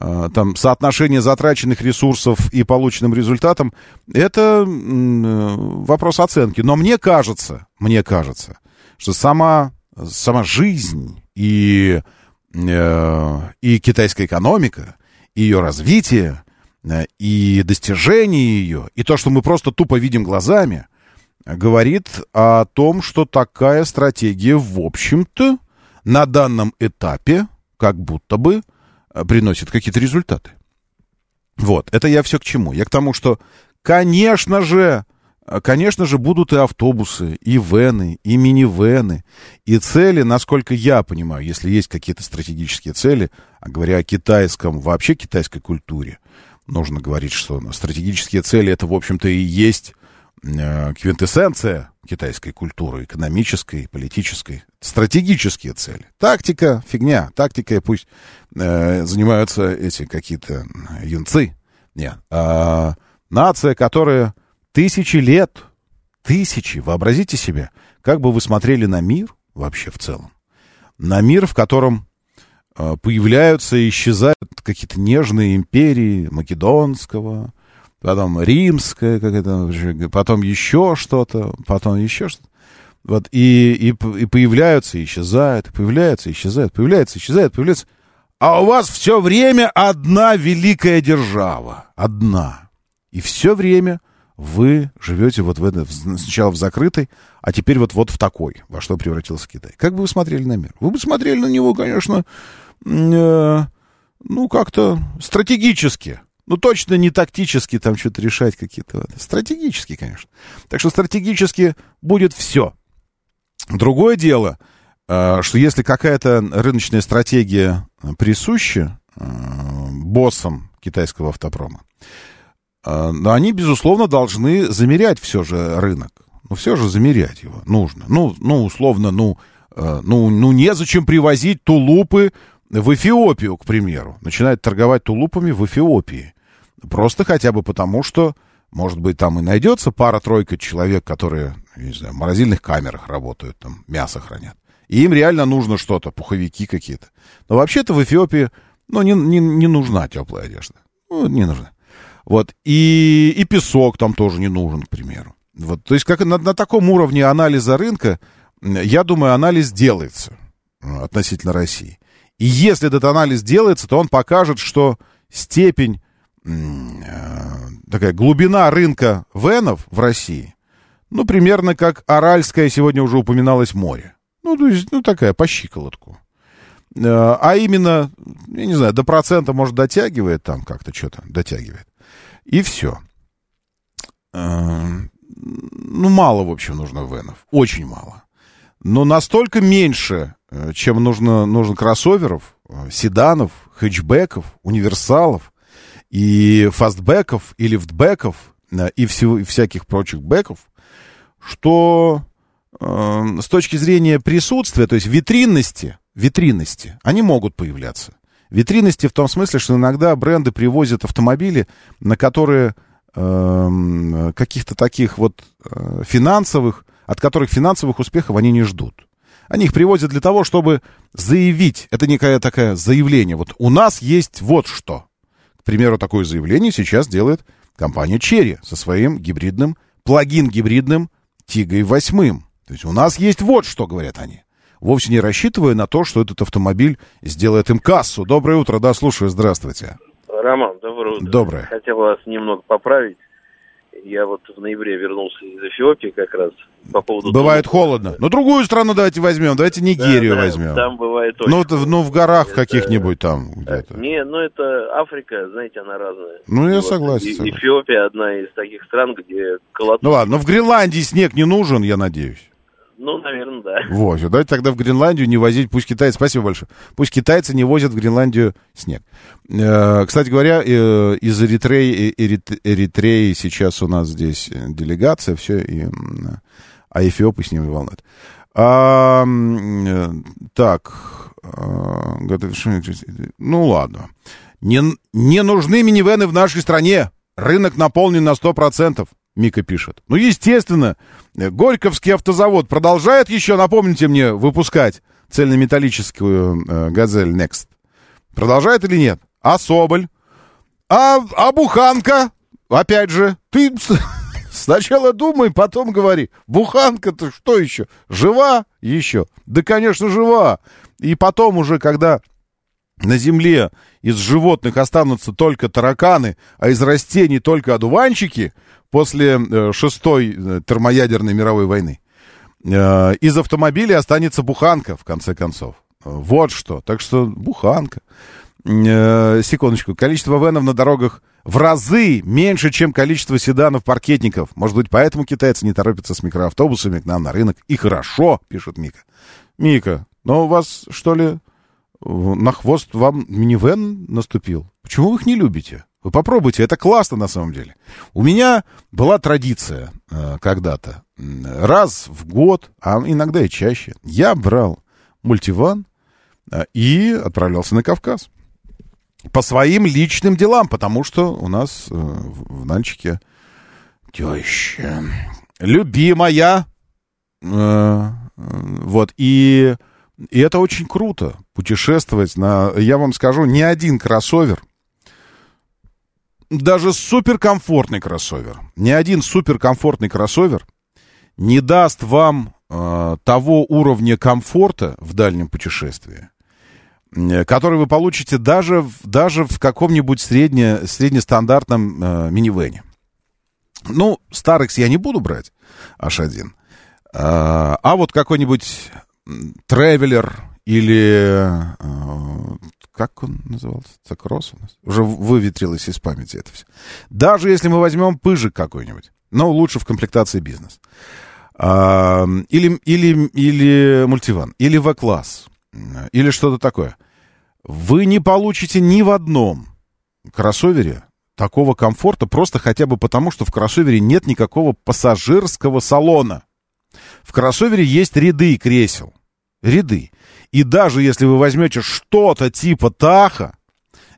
там соотношение затраченных ресурсов и полученным результатом, это э, вопрос оценки. Но мне кажется, мне кажется, что сама, сама жизнь и, и китайская экономика, и ее развитие, Э, и достижения ее, и то, что мы просто тупо видим глазами, говорит о том, что такая стратегия, в общем-то, на данном этапе как будто бы э, приносит какие-то результаты. Вот, это я все к чему? Я к тому, что, конечно же, э, конечно же, будут и автобусы, и вены, и минивены, и цели, насколько я понимаю, если есть какие-то стратегические цели, а говоря о китайском, вообще китайской культуре, нужно говорить, что стратегические цели это, в общем-то, и есть э, квинтэссенция китайской культуры, экономической, политической, стратегические цели. Тактика, фигня, тактика пусть э, занимаются эти какие-то юнцы. Нет, а нация, которая тысячи лет, тысячи, вообразите себе, как бы вы смотрели на мир вообще в целом, на мир, в котором а, появляются и исчезают какие-то нежные империи Македонского, потом Римская, как это, потом еще что-то, потом еще что-то. Вот, и, и, и появляются, исчезают, появляются, исчезают, появляются, исчезают, появляются. А у вас все время одна великая держава. Одна. И все время вы живете вот в это, сначала в закрытой, а теперь вот, вот в такой, во что превратился Китай. Как бы вы смотрели на мир? Вы бы смотрели на него, конечно, э, ну, как-то стратегически. Ну, точно не тактически там что-то решать какие-то. Стратегически, конечно. Так что стратегически будет все. Другое дело, э, что если какая-то рыночная стратегия присуща э, боссам китайского автопрома, но они, безусловно, должны замерять все же рынок. Ну, все же замерять его нужно. Ну, ну условно, ну, ну, ну, незачем привозить тулупы в Эфиопию, к примеру, начинает торговать тулупами в Эфиопии. Просто хотя бы потому, что, может быть, там и найдется пара-тройка человек, которые, не знаю, в морозильных камерах работают, там мясо хранят. И им реально нужно что-то, пуховики какие-то. Но вообще-то в Эфиопии, ну, не, не, не нужна теплая одежда. Ну, не нужна. Вот. И, и песок там тоже не нужен, к примеру. Вот. То есть как на, на таком уровне анализа рынка, я думаю, анализ делается э, относительно России. И если этот анализ делается, то он покажет, что степень, такая глубина рынка венов в России, ну, примерно как Аральское сегодня уже упоминалось море. Ну, то есть, ну, такая, по щиколотку. Э, а именно, я не знаю, до процента, может, дотягивает там как-то что-то, дотягивает. И все. Э, ну, мало, в общем, нужно венов. Очень мало. Но настолько меньше, Э, чем нужно, нужно кроссоверов, э, седанов, хэтчбеков, универсалов и фастбеков и лифтбеков э, и, всего, и всяких прочих беков, что э, с точки зрения присутствия, то есть витринности, витринности, они могут появляться. Витринности в том смысле, что иногда бренды привозят автомобили, на которые э, каких-то таких вот э, финансовых, от которых финансовых успехов они не ждут. Они их привозят для того, чтобы заявить. Это некое такое заявление. Вот у нас есть вот что. К примеру, такое заявление сейчас делает компания Cherry со своим гибридным, плагин-гибридным Тигой 8. То есть у нас есть вот что, говорят они. Вовсе не рассчитывая на то, что этот автомобиль сделает им кассу. Доброе утро, да, слушаю, здравствуйте. Роман, доброе утро. Доброе. Хотел вас немного поправить. Я вот в ноябре вернулся из Эфиопии как раз по поводу... Бывает того, холодно. Ну, другую страну давайте возьмем. Давайте Нигерию да, да, возьмем. Там бывает очень ну, это, ну, в горах это... каких-нибудь там где-то. Не, ну это Африка, знаете, она разная. Ну, я вот, согласен, и. Эфиопия одна из таких стран, где колотушка. Ну ладно, но в Гренландии снег не нужен, я надеюсь. Ну, наверное, да. Вот, давайте тогда в Гренландию не возить, пусть китайцы, спасибо большое, пусть китайцы не возят в Гренландию снег. Э, кстати говоря, э, из Эритреи, Эрит, Эритреи сейчас у нас здесь делегация, все, и, а эфиопы с ними волнуют. А, э, так, а, ну ладно. Не, не нужны минивены в нашей стране. Рынок наполнен на 100%. Мика пишет. Ну, естественно, Горьковский автозавод продолжает еще, напомните мне, выпускать цельнометаллическую э, «Газель Next». Продолжает или нет? А Соболь? А, а Буханка? Опять же, ты сначала думай, потом говори. Буханка-то что еще? Жива еще? Да, конечно, жива. И потом уже, когда на земле из животных останутся только тараканы, а из растений только одуванчики после э, шестой э, термоядерной мировой войны. Э, из автомобилей останется буханка, в конце концов. Вот что. Так что буханка. Секундочку. Количество венов на дорогах в разы меньше, чем количество седанов-паркетников. Может быть, поэтому китайцы не торопятся с микроавтобусами к нам на рынок. И хорошо, пишет Мика. Мика, но у вас, что ли, на хвост вам минивэн наступил? Почему вы их не любите? Вы попробуйте, это классно на самом деле. У меня была традиция э, когда-то. Раз в год, а иногда и чаще, я брал мультиван э, и отправлялся на Кавказ. По своим личным делам, потому что у нас э, в, Нальчике теща. Любимая. Э, вот, и, и это очень круто, путешествовать на... Я вам скажу, ни один кроссовер даже суперкомфортный кроссовер, ни один суперкомфортный кроссовер не даст вам э, того уровня комфорта в дальнем путешествии, э, который вы получите даже, даже в каком-нибудь средне, среднестандартном э, минивэне. Ну, Старекс я не буду брать, H1. Э, а вот какой-нибудь Тревелер или э, как он назывался? Цикрос у нас? Уже выветрилось из памяти это все. Даже если мы возьмем пыжик какой-нибудь, но лучше в комплектации бизнес. Или, или, или мультиван, или В-класс, или что-то такое. Вы не получите ни в одном кроссовере такого комфорта, просто хотя бы потому, что в кроссовере нет никакого пассажирского салона. В кроссовере есть ряды кресел. Ряды. И даже если вы возьмете что-то типа Таха,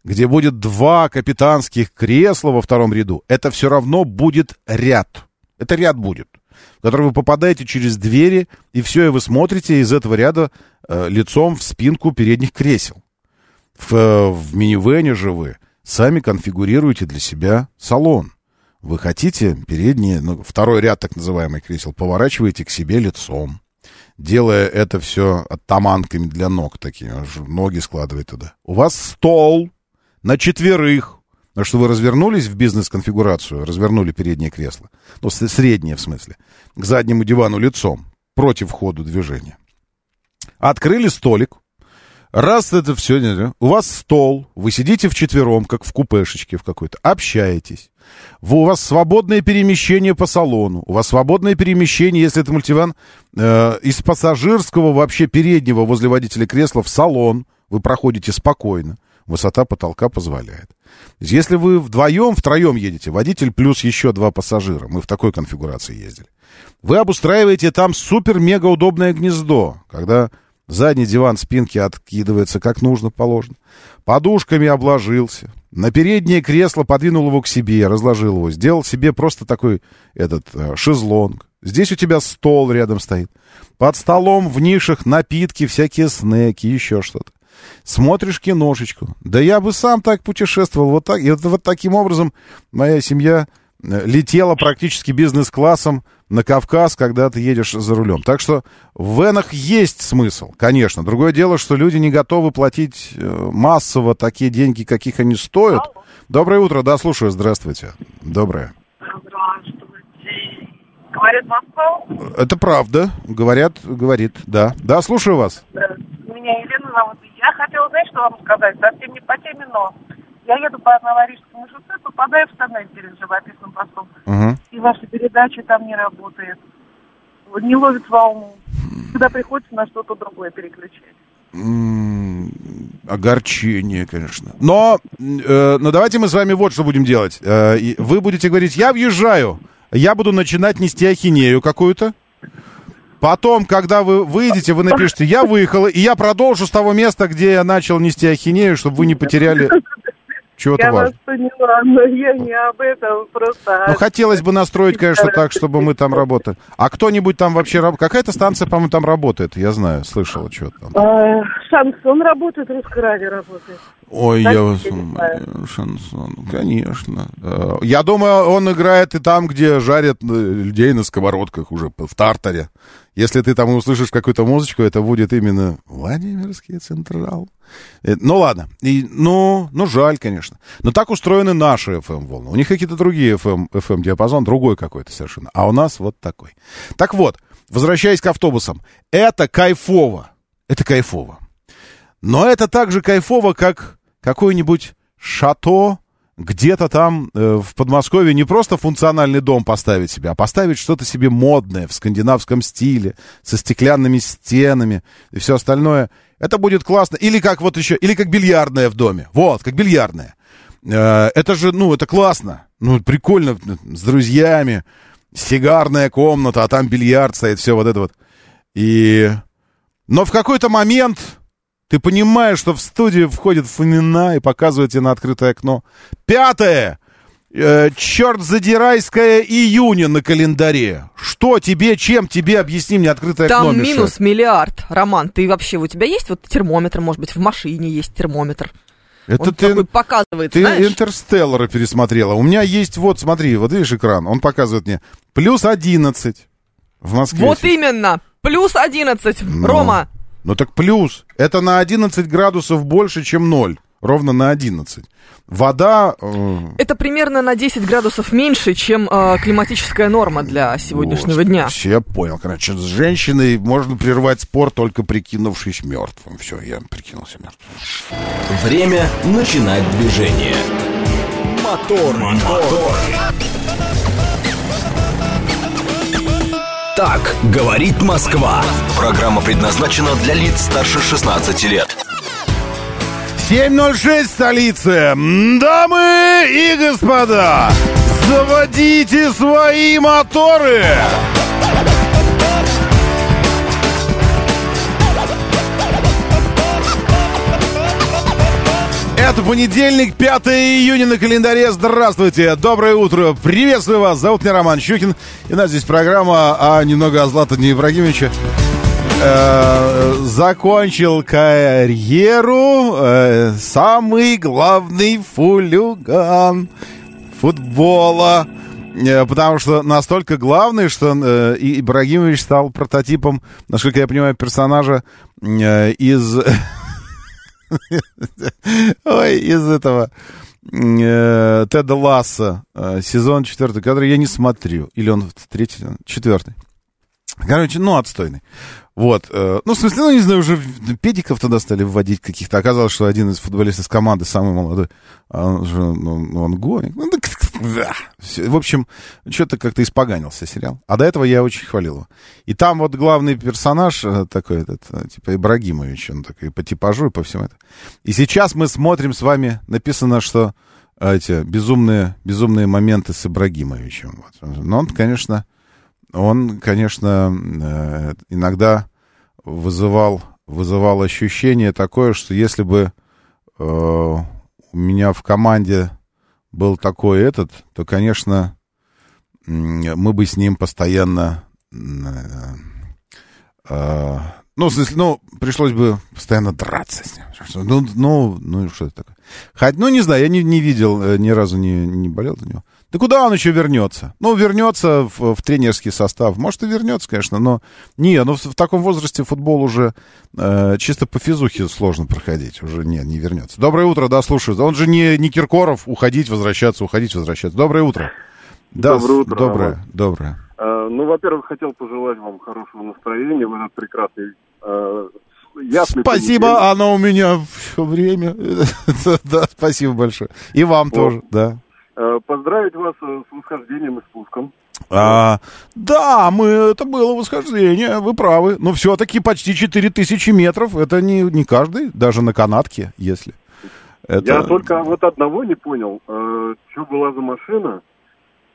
где будет два капитанских кресла во втором ряду, это все равно будет ряд. Это ряд будет, в который вы попадаете через двери, и все, и вы смотрите из этого ряда э, лицом в спинку передних кресел. В, э, в минивэне же вы сами конфигурируете для себя салон. Вы хотите передние, ну, второй ряд так называемый кресел, поворачиваете к себе лицом делая это все оттаманками для ног такими, ноги складывает туда. У вас стол на четверых, потому что вы развернулись в бизнес-конфигурацию, развернули переднее кресло, ну, среднее в смысле, к заднему дивану лицом, против ходу движения. Открыли столик, Раз это все, у вас стол, вы сидите вчетвером, как в купешечке в какой-то, общаетесь. У вас свободное перемещение по салону, у вас свободное перемещение, если это мультиван, э, из пассажирского вообще переднего возле водителя кресла в салон. Вы проходите спокойно, высота потолка позволяет. Если вы вдвоем, втроем едете, водитель плюс еще два пассажира, мы в такой конфигурации ездили, вы обустраиваете там супер-мега удобное гнездо, когда Задний диван спинки откидывается как нужно положено. Подушками обложился. На переднее кресло подвинул его к себе, разложил его. Сделал себе просто такой этот э, шезлонг. Здесь у тебя стол рядом стоит. Под столом в нишах напитки, всякие снеки, еще что-то. Смотришь киношечку. Да я бы сам так путешествовал. Вот, так, и вот, вот таким образом моя семья э, летела практически бизнес-классом на Кавказ, когда ты едешь за рулем. Так что в венах есть смысл, конечно. Другое дело, что люди не готовы платить э, массово такие деньги, каких они стоят. Алло. Доброе утро, да, слушаю, здравствуйте. Доброе. Здравствуйте. Говорят Москва? Это правда, говорят, говорит, да. Да, слушаю вас. Меня Елена зовут. Я хотела, знаешь, что вам сказать? Совсем не по теме, но я еду по Новорижскому шоссе, попадаю в тоннель перед живописным постом. Угу. И ваша передача там не работает. Не ловит волну. Сюда приходится на что-то другое переключать. огорчение, конечно. Но, э, но давайте мы с вами вот что будем делать. Э, вы будете говорить, я въезжаю, я буду начинать нести ахинею какую-то. Потом, когда вы выйдете, вы напишите, я выехала, и я продолжу с того места, где я начал нести ахинею, чтобы вы не потеряли чего-то Я вас поняла, но я не об этом просто... Ну, хотелось бы настроить, конечно, так, чтобы мы там работали. А кто-нибудь там вообще... работает? Какая-то станция, по-моему, там работает, я знаю, слышала что-то там. А, шансон работает, русское радио работает. Ой, я вас... Шансон, конечно. Я думаю, он играет и там, где жарят э, людей на сковородках уже, в Тартаре. Если ты там услышишь какую-то музычку, это будет именно Владимирский Централ. Э, ну ладно, и, ну, ну жаль, конечно. Но так устроены наши FM-волны. У них какие-то другие FM, FM-диапазон, другой какой-то совершенно. А у нас вот такой. Так вот, возвращаясь к автобусам. Это кайфово. Это кайфово. Но это также кайфово, как какой-нибудь шато где-то там э, в Подмосковье не просто функциональный дом поставить себе, а поставить что-то себе модное в скандинавском стиле, со стеклянными стенами и все остальное. Это будет классно. Или как вот еще, или как бильярдная в доме. Вот, как бильярдная. Э, это же, ну, это классно. Ну, прикольно с друзьями. Сигарная комната, а там бильярд стоит, все вот это вот. И... Но в какой-то момент ты понимаешь, что в студию входит Фомина и показывает тебе на открытое окно. Пятое. Э, черт задирайская июня на календаре. Что тебе, чем тебе, объясни мне открытое Там окно Там минус миллиард, Роман. Ты вообще, у тебя есть вот термометр, может быть, в машине есть термометр? Это он ты, показывает, ты знаешь? Интерстеллара пересмотрела. У меня есть, вот, смотри, вот видишь экран, он показывает мне плюс 11 в Москве. Вот именно, плюс 11, Но. Рома. Ну так плюс. Это на 11 градусов больше, чем 0. Ровно на 11. Вода... Э... Это примерно на 10 градусов меньше, чем э, климатическая норма для сегодняшнего Господи, дня. Я понял. Короче, с женщиной можно прервать спор, только прикинувшись мертвым. Все, я прикинулся мертвым. Время начинать движение. Мотор, мотор. мотор. Так говорит Москва. Программа предназначена для лиц старше 16 лет. 7.06 столицы. Дамы и господа, заводите свои моторы. Понедельник, 5 июня на календаре. Здравствуйте, доброе утро, приветствую вас. Зовут меня Роман Щукин. И у нас здесь программа а немного о Златане Ибрагимовиче. Э, закончил карьеру э, самый главный фулюган футбола. Э, потому что настолько главный, что э, Ибрагимович стал прототипом, насколько я понимаю, персонажа э, из Ой, из этого э, Теда Ласса, э, сезон четвертый, который я не смотрю. Или он третий, четвертый. Короче, ну, отстойный. Вот. Э, ну, в смысле, ну, не знаю, уже педиков туда стали вводить каких-то. Оказалось, что один из футболистов из команды, самый молодой, он же, ну, он гомик. Ну, так, да. В общем, что-то как-то испоганился сериал. А до этого я очень хвалил его. И там вот главный персонаж э, такой, этот, э, типа Ибрагимович, он такой по типажу и по всему этому. И сейчас мы смотрим с вами, написано, что эти безумные, безумные моменты с Ибрагимовичем. Вот. Но он, конечно, он, конечно, э, иногда вызывал, вызывал ощущение такое, что если бы э, у меня в команде был такой этот, то, конечно, мы бы с ним постоянно э, Ну, в смысле, ну, пришлось бы постоянно драться с ним. Ну, ну, ну что это такое? Хоть, ну, не знаю, я не, не видел, ни разу не, не болел за него. Да куда он еще вернется? Ну, вернется в, в тренерский состав. Может, и вернется, конечно, но... Не, ну, в, в таком возрасте футбол уже э, чисто по физухе сложно проходить. Уже не, не вернется. Доброе утро, да, слушаю. Он же не, не Киркоров, уходить, возвращаться, уходить, возвращаться. Доброе утро. Да, доброе утро. Доброе, доброе. А, ну, во-первых, хотел пожелать вам хорошего настроения в этот прекрасный э, ясный Спасибо, понедельник. оно у меня все время. да, спасибо большое. И вам вот. тоже, да. Э, поздравить вас э, с восхождением и спуском. А, да, мы, это было восхождение, вы правы. Но все-таки почти 4000 метров, это не, не каждый, даже на канатке, если. Это... Я только вот одного не понял, э, что была за машина,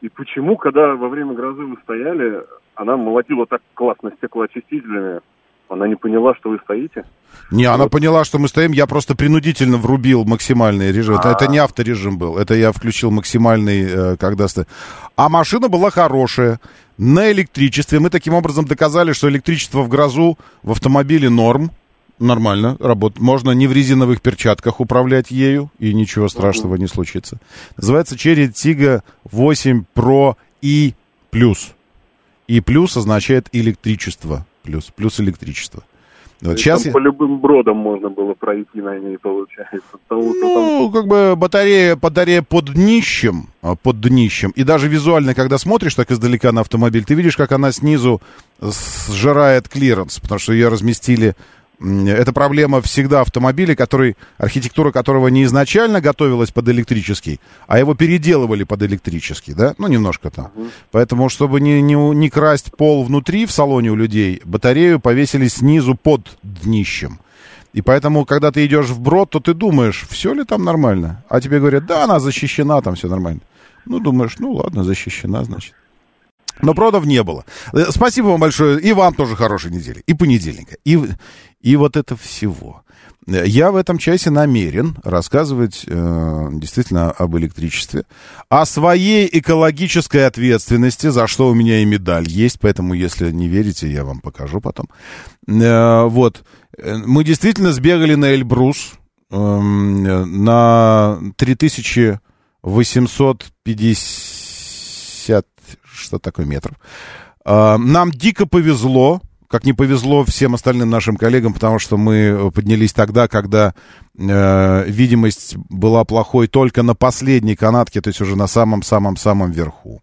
и почему, когда во время грозы вы стояли, она молотила так классно стеклоочистителями, она не поняла, что вы стоите? Не, вот. она поняла, что мы стоим. Я просто принудительно врубил максимальный режим. Это, это не авторежим был. Это я включил максимальный, э, когда. А машина была хорошая. На электричестве. Мы таким образом доказали, что электричество в грозу в автомобиле норм. Нормально работает. Можно не в резиновых перчатках управлять ею, и ничего страшного не случится. Называется Cherry Tiggo 8 Pro и плюс. И плюс означает электричество плюс, плюс электричество. Вот сейчас там по любым бродам можно было пройти на ней, получается. Того, ну, там... как бы батарея, батарея под днищем, а, под днищем. И даже визуально, когда смотришь так издалека на автомобиль, ты видишь, как она снизу сжирает клиренс, потому что ее разместили это проблема всегда автомобиля, который, архитектура которого не изначально готовилась под электрический, а его переделывали под электрический, да, ну, немножко там. Uh-huh. Поэтому, чтобы не, не, не красть пол внутри в салоне у людей, батарею повесили снизу под днищем. И поэтому, когда ты идешь в брод, то ты думаешь, все ли там нормально? А тебе говорят, да, она защищена, там все нормально. Ну, думаешь, ну, ладно, защищена, значит. Но продов не было. Э, спасибо вам большое. И вам тоже хорошей недели. И понедельника. И, и вот это всего. Я в этом часе намерен рассказывать э, действительно об электричестве, о своей экологической ответственности, за что у меня и медаль есть, поэтому, если не верите, я вам покажу потом. Э, вот. Мы действительно сбегали на Эльбрус э, на 3850 что такое метров. Э, нам дико повезло, как не повезло всем остальным нашим коллегам, потому что мы поднялись тогда, когда э, видимость была плохой только на последней канатке, то есть уже на самом-самом-самом верху.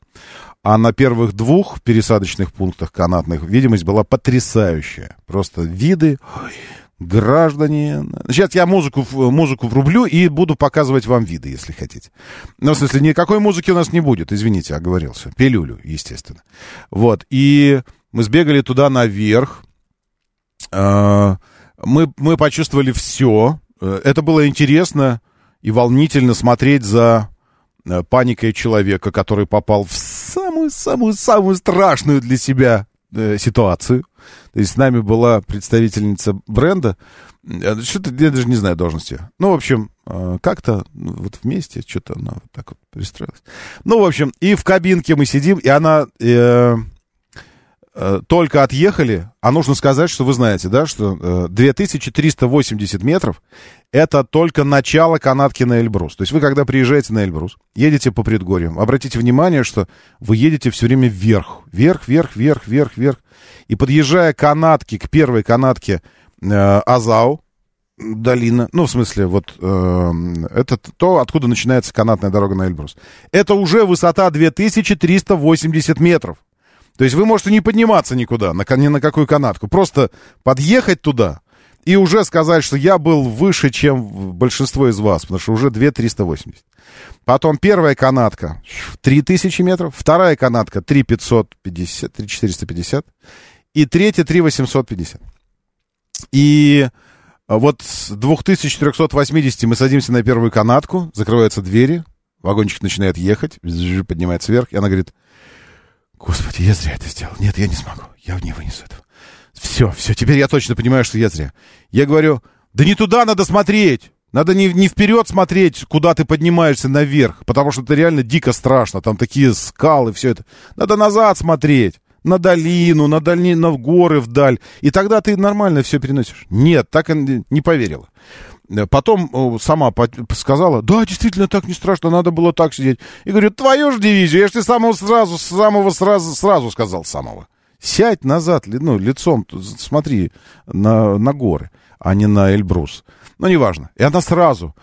А на первых двух пересадочных пунктах канатных видимость была потрясающая. Просто виды, ой, граждане. Сейчас я музыку, музыку врублю и буду показывать вам виды, если хотите. Ну, в смысле, никакой музыки у нас не будет, извините, оговорился. Пилюлю, естественно. Вот, и мы сбегали туда наверх. А, мы, мы почувствовали все. Это было интересно и волнительно смотреть за э, паникой человека, который попал в самую-самую-самую страшную для себя э, ситуацию. То есть с нами была представительница бренда, э, что-то, я даже не знаю должности. Ну, в общем, как-то ну, вот вместе что-то она вот так вот пристроилась. Ну, в общем, и в кабинке мы сидим, и она... Э, Э, только отъехали, а нужно сказать, что вы знаете, да, что 2380 э, метров это только начало канатки на Эльбрус. То есть вы, когда приезжаете на Эльбрус, едете по предгорьям, обратите внимание, что вы едете все время вверх, вверх, вверх, вверх, вверх, вверх. И подъезжая к канатке, к первой канатке э, Азау, долина, ну, в смысле, вот э, это то, откуда начинается канатная дорога на Эльбрус. Это уже высота 2380 метров. То есть вы можете не подниматься никуда, ни на какую канатку. Просто подъехать туда и уже сказать, что я был выше, чем большинство из вас, потому что уже 2380. Потом первая канатка 3000 метров, вторая канатка 3550, 3450 и третья 3850. И вот с 2480 мы садимся на первую канатку, закрываются двери, вагончик начинает ехать, поднимается вверх, и она говорит, Господи, я зря это сделал. Нет, я не смогу. Я не вынесу этого. Все, все, теперь я точно понимаю, что я зря. Я говорю, да не туда надо смотреть. Надо не, не вперед смотреть, куда ты поднимаешься наверх, потому что это реально дико страшно. Там такие скалы, все это. Надо назад смотреть. на долину, на дальние, на горы вдаль. И тогда ты нормально все переносишь. Нет, так не поверила. Потом сама сказала, да, действительно, так не страшно, надо было так сидеть. И говорю, твою же дивизию, я же тебе самого сразу, самого сразу, сразу сказал самого. Сядь назад, ну, лицом, смотри на, на горы, а не на Эльбрус. Ну, неважно. И она сразу,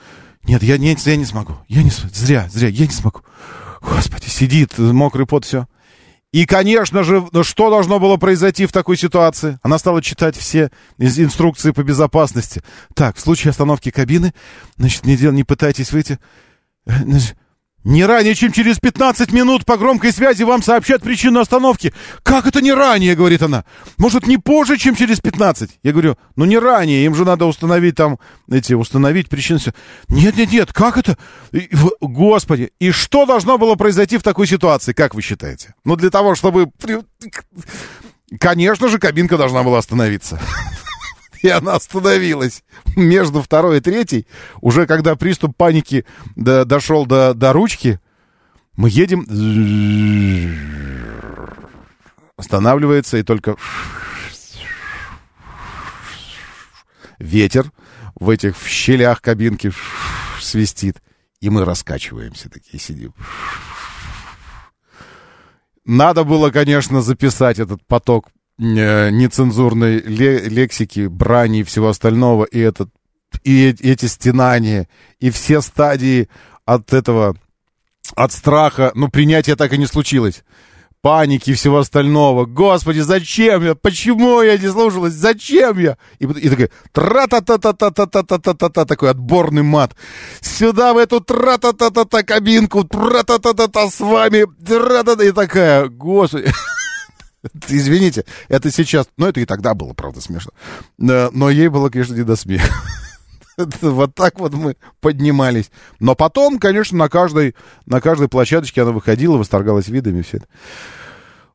нет, я, нет, я не смогу, я не зря, зря, я не смогу. Господи, сидит, мокрый пот, все. И, конечно же, ну, что должно было произойти в такой ситуации? Она стала читать все инструкции по безопасности. Так, в случае остановки кабины, значит, не, дел, не пытайтесь выйти. Э, значит, не ранее, чем через 15 минут по громкой связи вам сообщат причину остановки. Как это не ранее, говорит она. Может, не позже, чем через 15? Я говорю, ну не ранее, им же надо установить там, эти, установить причину. Нет, нет, нет, как это? Господи, и что должно было произойти в такой ситуации, как вы считаете? Ну, для того, чтобы... Конечно же, кабинка должна была остановиться и она остановилась. Между второй и третьей, уже когда приступ паники до, дошел до, до ручки, мы едем, останавливается и только ветер в этих в щелях кабинки свистит, и мы раскачиваемся такие сидим. Надо было, конечно, записать этот поток нецензурной лексики, брани и всего остального, и, этот, и эти стенания, и все стадии от этого, от страха, ну, принятия так и не случилось. Паники и всего остального. Господи, зачем я? Почему я не слушалась? Зачем я? И, и такой тра-та-та-та-та-та-та-та-та-та, такой отборный мат. Сюда, в эту тра-та-та-та-та кабинку, тра-та-та-та-та с вами, тра-та-та, и такая, господи. Извините, это сейчас... Ну, это и тогда было, правда, смешно. Но ей было, конечно, не до смеха. Вот так вот мы поднимались. Но потом, конечно, на каждой, на каждой площадочке она выходила, восторгалась видами, все это.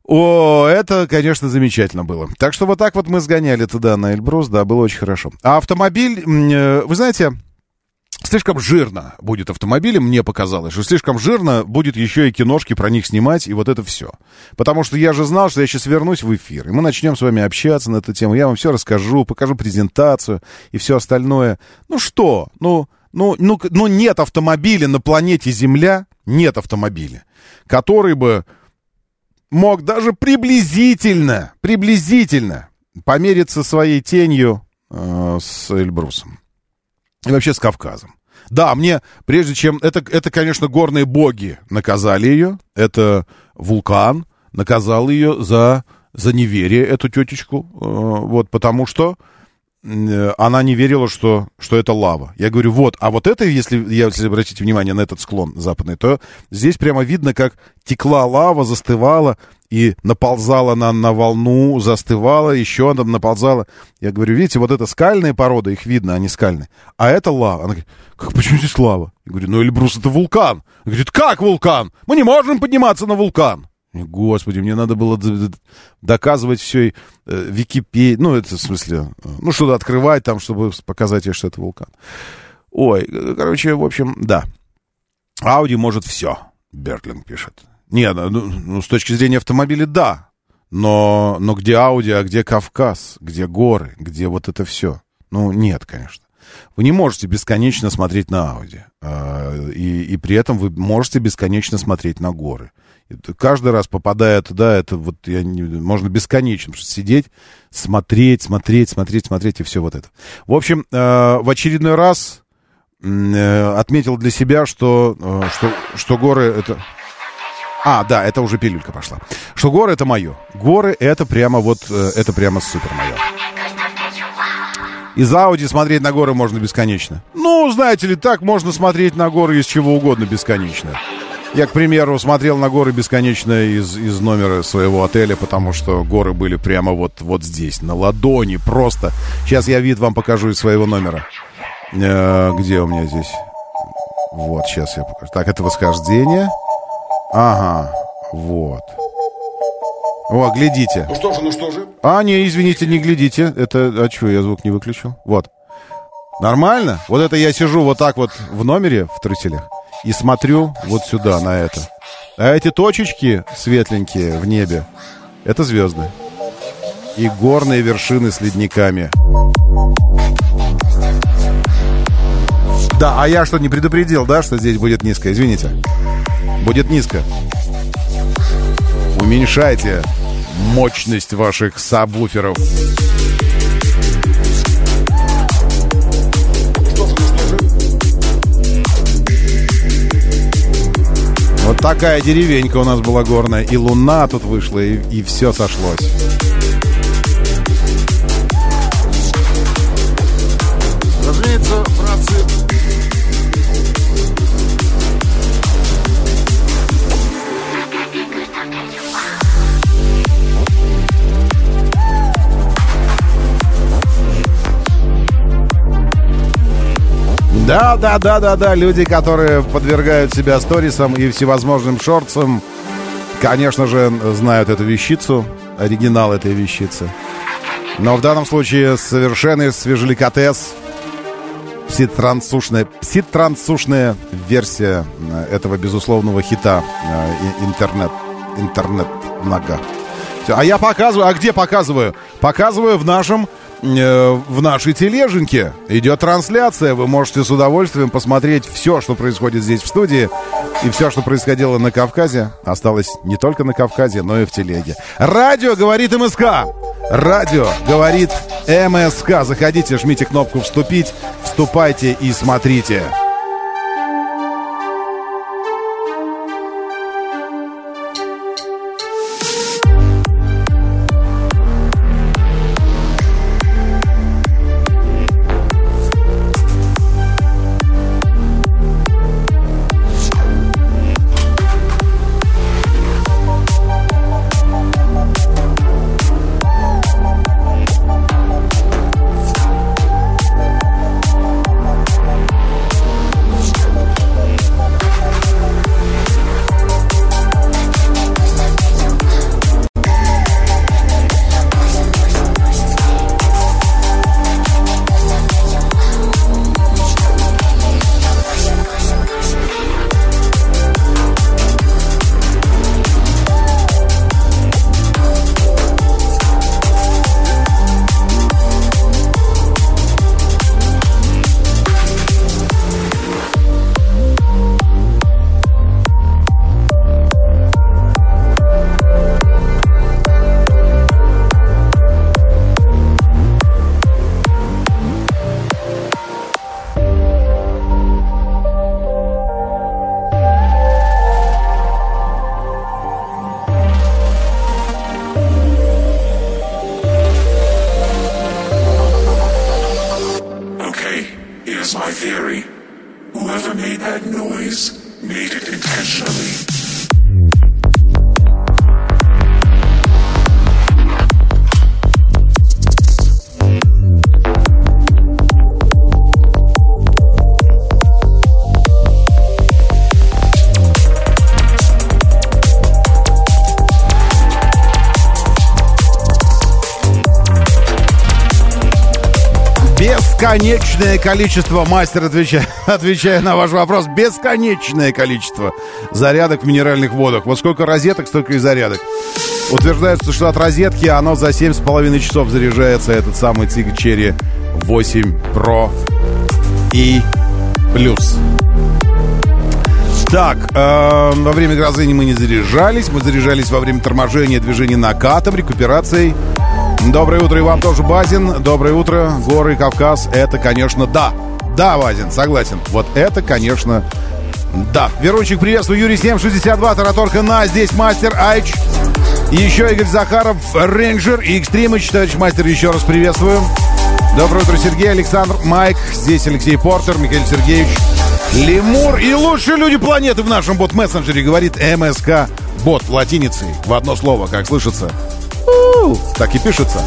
О, это, конечно, замечательно было. Так что вот так вот мы сгоняли туда, на Эльбрус, да, было очень хорошо. А автомобиль, э, вы знаете, слишком жирно будет автомобилем, мне показалось, что слишком жирно будет еще и киношки про них снимать, и вот это все. Потому что я же знал, что я сейчас вернусь в эфир, и мы начнем с вами общаться на эту тему, я вам все расскажу, покажу презентацию и все остальное. Ну что, ну, ну, ну, ну нет автомобиля на планете Земля, нет автомобиля, который бы мог даже приблизительно, приблизительно помериться своей тенью э, с Эльбрусом и вообще с Кавказом. Да, мне, прежде чем... Это, это, конечно, горные боги наказали ее. Это вулкан наказал ее за, за неверие, эту тетечку. Э, вот, потому что она не верила, что, что это лава. Я говорю, вот, а вот это, если, если обратите внимание на этот склон западный, то здесь прямо видно, как текла лава, застывала, и наползала на, на волну, застывала, еще она наползала. Я говорю, видите, вот это скальные породы, их видно, они скальные. А это лава. Она говорит, как, почему здесь лава? Я говорю, ну Эльбрус это вулкан. Она говорит, как вулкан? Мы не можем подниматься на вулкан. Господи, мне надо было доказывать все, э, Википедии, ну, это в смысле, э, ну, что-то открывать там, чтобы показать ей, что это вулкан. Ой, э, короче, в общем, да. Ауди может все, Бертлинг пишет. Нет, ну, ну, с точки зрения автомобиля, да. Но, но где Ауди, а где Кавказ, где горы, где вот это все? Ну, нет, конечно. Вы не можете бесконечно смотреть на Ауди. Э, и, и при этом вы можете бесконечно смотреть на горы. Каждый раз попадая туда, это вот я не, можно бесконечно сидеть, смотреть, смотреть, смотреть, смотреть и все вот это. В общем, э, в очередной раз э, отметил для себя, что, э, что, что горы это... А, да, это уже пилюлька пошла. Что горы это мое. Горы это прямо вот, э, это прямо супер мое. Из Ауди смотреть на горы можно бесконечно. Ну, знаете ли, так можно смотреть на горы из чего угодно бесконечно. Я, к примеру, смотрел на горы бесконечно из, из номера своего отеля, потому что горы были прямо вот, вот здесь, на ладони, просто. Сейчас я вид вам покажу из своего номера. Э, где у меня здесь? Вот, сейчас я покажу. Так, это восхождение. Ага, вот. О, глядите. Ну что же, ну что же? А, не, извините, не глядите. Это, а что, я звук не выключил? Вот. Нормально? Вот это я сижу вот так вот в номере в труселях и смотрю вот сюда, на это. А эти точечки светленькие в небе, Это звезды. И горные вершины с ледниками. Да, а я что, не предупредил, да, что здесь будет низко? Извините. Будет низко. Уменьшайте мощность ваших сабвуферов. Вот такая деревенька у нас была горная. И луна тут вышла, и, и все сошлось. Да, да, да, да, да, люди, которые подвергают себя сторисам и всевозможным шорцам, конечно же, знают эту вещицу, оригинал этой вещицы. Но в данном случае совершенный свежеликотес, пситрансушная, пситрансушная версия э, этого безусловного хита э, интернет, интернет много. А я показываю, а где показываю? Показываю в нашем в нашей тележеньке идет трансляция. Вы можете с удовольствием посмотреть все, что происходит здесь в студии. И все, что происходило на Кавказе, осталось не только на Кавказе, но и в телеге. Радио говорит МСК. Радио говорит МСК. Заходите, жмите кнопку «Вступить», вступайте и смотрите. Бесконечное количество, мастер, отвечая, отвечая на ваш вопрос, бесконечное количество зарядок в минеральных водах. Вот сколько розеток, столько и зарядок. Утверждается, что от розетки оно за 7,5 часов заряжается, этот самый Tigg Cherry 8 Pro и плюс. Так, э, во время грозы мы не заряжались, мы заряжались во время торможения, движения накатом, рекуперацией Доброе утро и вам тоже, Базин. Доброе утро, горы, Кавказ. Это, конечно, да. Да, Базин, согласен. Вот это, конечно, да. Верунчик, приветствую. Юрий 762, Тараторка на. Здесь мастер Айч. Еще Игорь Захаров, Рейнджер и Экстримыч. Товарищ мастер, еще раз приветствую. Доброе утро, Сергей, Александр, Майк. Здесь Алексей Портер, Михаил Сергеевич. Лемур и лучшие люди планеты в нашем бот-мессенджере, говорит МСК. Бот латиницей в одно слово, как слышится. Так и пишется.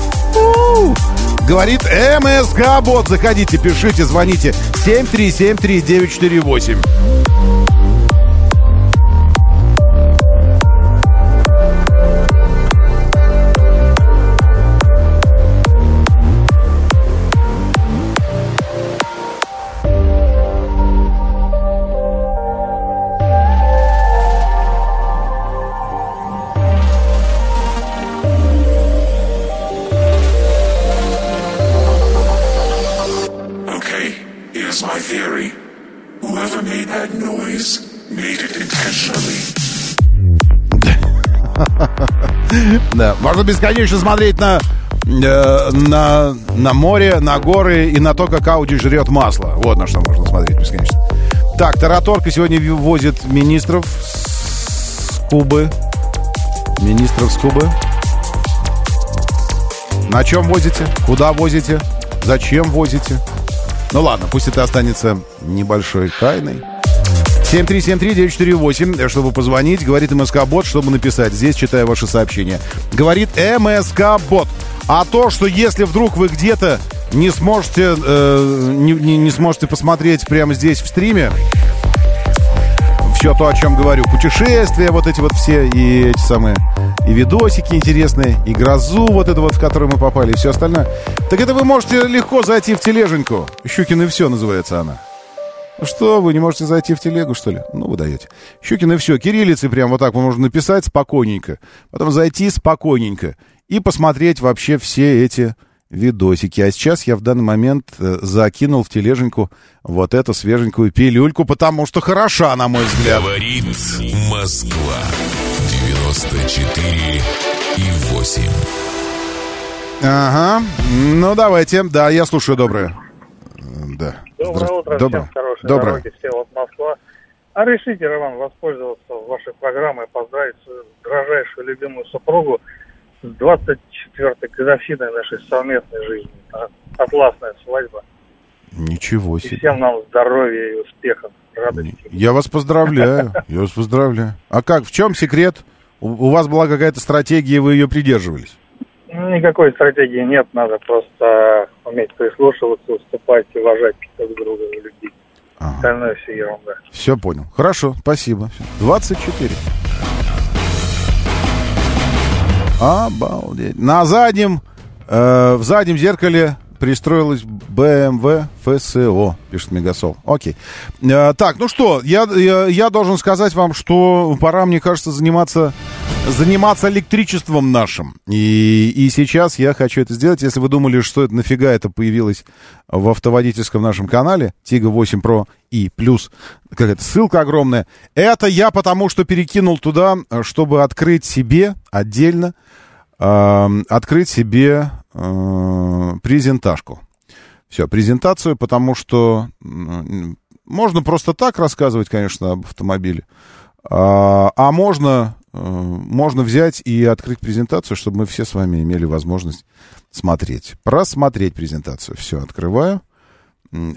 Говорит МСК Бот. Заходите, пишите, звоните. 7373948. My theory. Whoever made that noise made it intentionally. Да, можно бесконечно смотреть на, э, на, на море, на горы и на то, как Ауди жрет масло. Вот на что можно смотреть бесконечно. Так, Тараторка сегодня возит министров с Кубы. Министров с Кубы. На чем возите? Куда возите? Зачем возите? Ну ладно, пусть это останется небольшой тайной. 7373948, э, чтобы позвонить. Говорит МСК-бот, чтобы написать. Здесь читаю ваши сообщения. Говорит МСК-бот. А то, что если вдруг вы где-то не сможете, э, не, не, не сможете посмотреть прямо здесь в стриме, все то, о чем говорю, путешествия, вот эти вот все, и эти самые, и видосики интересные, и грозу вот эту вот, в которую мы попали, и все остальное. Так это вы можете легко зайти в тележеньку. Щукин и все называется она. Что, вы не можете зайти в телегу, что ли? Ну, вы даете. Щукин и все. Кириллицы прям вот так можно написать спокойненько. Потом зайти спокойненько. И посмотреть вообще все эти видосики. А сейчас я в данный момент э, закинул в тележеньку вот эту свеженькую пилюльку, потому что хороша, на мой взгляд. Говорит Москва. 94 и 8. Ага. Ну, давайте. Да, я слушаю, доброе. Да. Доброе утро Доброе. всем, хорошей Доброе. дороги, все вот Москва. А решите, Роман, воспользоваться вашей программой, поздравить свою дрожайшую любимую супругу с 24-й годовщиной нашей совместной жизни. Атласная свадьба. Ничего И себе. всем нам здоровья и успехов, радости. Я вас поздравляю. Я вас поздравляю. А как, в чем секрет? У, у вас была какая-то стратегия, вы ее придерживались? Ну, Никакой стратегии нет, надо просто уметь прислушиваться, уступать, уважать друг друга, любить. Остальное все ерунда. Все понял. Хорошо, спасибо. 24. Обалдеть. На заднем, э, в заднем зеркале пристроилась BMW ФСО, пишет Мегасол. Окей. Э, так, ну что, я, я, я должен сказать вам, что пора, мне кажется, заниматься, заниматься электричеством нашим. И, и сейчас я хочу это сделать. Если вы думали, что это нафига это появилось в автоводительском нашем канале, Тига 8 Pro и плюс какая-то ссылка огромная, это я потому что перекинул туда, чтобы открыть себе отдельно э, открыть себе э, презентажку. Все, презентацию, потому что можно просто так рассказывать, конечно, об автомобиле, а, а можно, э, можно взять и открыть презентацию, чтобы мы все с вами имели возможность смотреть. Просмотреть презентацию. Все, открываю.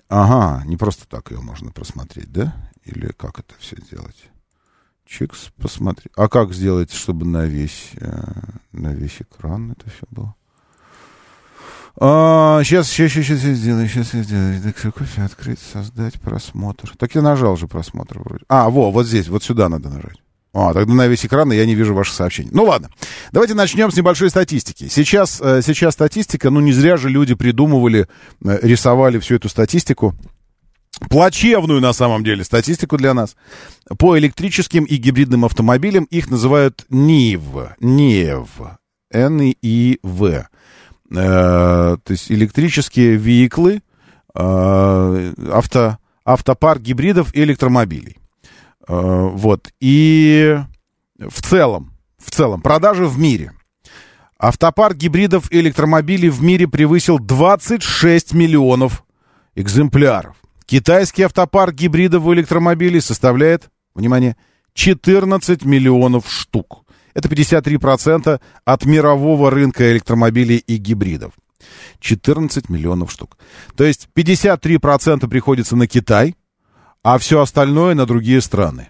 Ага, не просто так ее можно просмотреть, да? Или как это все сделать? Чикс, посмотри. А как сделать, чтобы на весь, э, на весь экран это все было? А, сейчас, сейчас, сейчас, сейчас сделаю, сейчас я сделаю. Так, кофе открыть, создать просмотр. Так я нажал же просмотр вроде. А, во, вот здесь, вот сюда надо нажать. А, тогда на весь экран и я не вижу ваших сообщений. Ну ладно, давайте начнем с небольшой статистики. Сейчас, э, сейчас статистика, ну не зря же люди придумывали, э, рисовали всю эту статистику плачевную на самом деле статистику для нас. По электрическим и гибридным автомобилям их называют НИВ. НИВ. Н-И-В. Э, то есть электрические веиклы, э, авто, автопарк гибридов и электромобилей. Э, вот. И в целом, в целом, продажи в мире. Автопарк гибридов и электромобилей в мире превысил 26 миллионов экземпляров. Китайский автопарк гибридов и электромобилей составляет, внимание, 14 миллионов штук. Это 53% от мирового рынка электромобилей и гибридов. 14 миллионов штук. То есть 53% приходится на Китай, а все остальное на другие страны.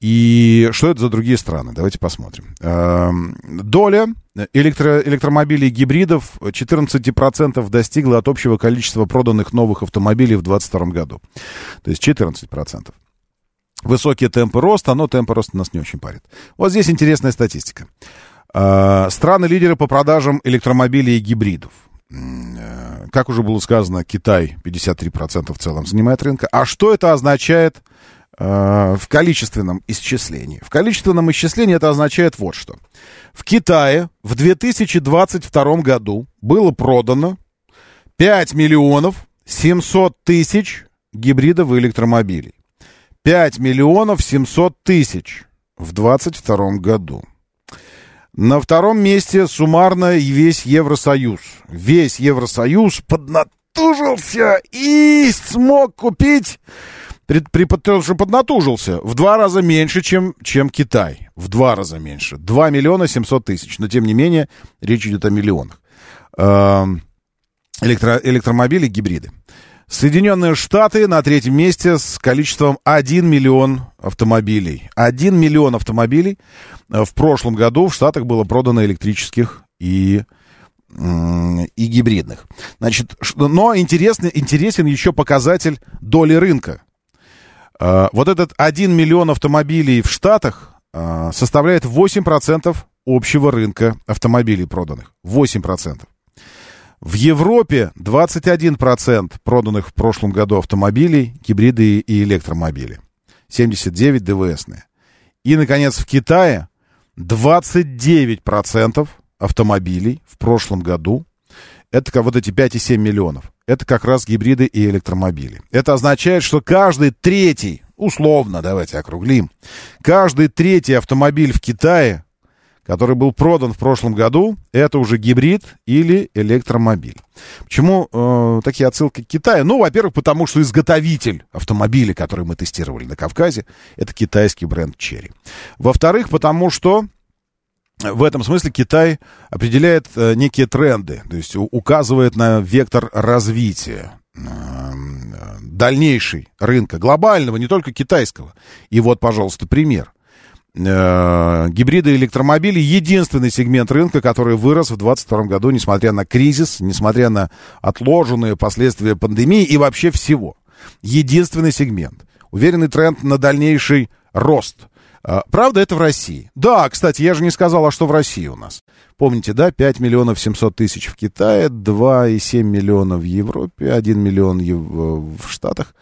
И что это за другие страны? Давайте посмотрим. Эм, Доля электро электромобилей гибридов 14% достигла от общего количества проданных новых автомобилей в 2022 году. То есть 14%. Высокие темпы роста, но темпы роста нас не очень парит. Вот здесь интересная статистика. Э, Страны-лидеры по продажам электромобилей и гибридов. Э, Как уже было сказано, Китай 53% в целом занимает рынка. А что это означает э, в количественном исчислении? В количественном исчислении это означает вот что. В Китае в 2022 году было продано 5 миллионов 700 тысяч гибридов и электромобилей. 5 миллионов 700 тысяч в 22 году. На втором месте суммарно весь Евросоюз. Весь Евросоюз поднатужился и смог купить, при, при, что поднатужился, в два раза меньше, чем, чем Китай. В два раза меньше. 2 миллиона 700 тысяч. Но, тем не менее, речь идет о миллионах. Эм, электро, электромобили, гибриды. Соединенные Штаты на третьем месте с количеством 1 миллион автомобилей. 1 миллион автомобилей э, в прошлом году в Штатах было продано электрических и, и гибридных. Значит, но интересный, интересен еще показатель доли рынка. Э, вот этот 1 миллион автомобилей в Штатах э, составляет 8% общего рынка автомобилей проданных. 8%. В Европе 21% проданных в прошлом году автомобилей, гибриды и электромобили. 79 ДВСные. И, наконец, в Китае 29% автомобилей в прошлом году, это вот эти 5,7 миллионов, это как раз гибриды и электромобили. Это означает, что каждый третий, условно, давайте округлим, каждый третий автомобиль в Китае который был продан в прошлом году, это уже гибрид или электромобиль. Почему э, такие отсылки к Китаю? Ну, во-первых, потому что изготовитель автомобиля, который мы тестировали на Кавказе, это китайский бренд Cherry. Во-вторых, потому что в этом смысле Китай определяет э, некие тренды, то есть указывает на вектор развития э, дальнейший рынка, глобального, не только китайского. И вот, пожалуйста, пример – гибриды и электромобили единственный сегмент рынка, который вырос в 2022 году, несмотря на кризис, несмотря на отложенные последствия пандемии и вообще всего. Единственный сегмент. Уверенный тренд на дальнейший рост. Э, правда, это в России. Да, кстати, я же не сказал, а что в России у нас. Помните, да, 5 миллионов 700 тысяч в Китае, 2,7 миллиона в Европе, 1 миллион в Штатах.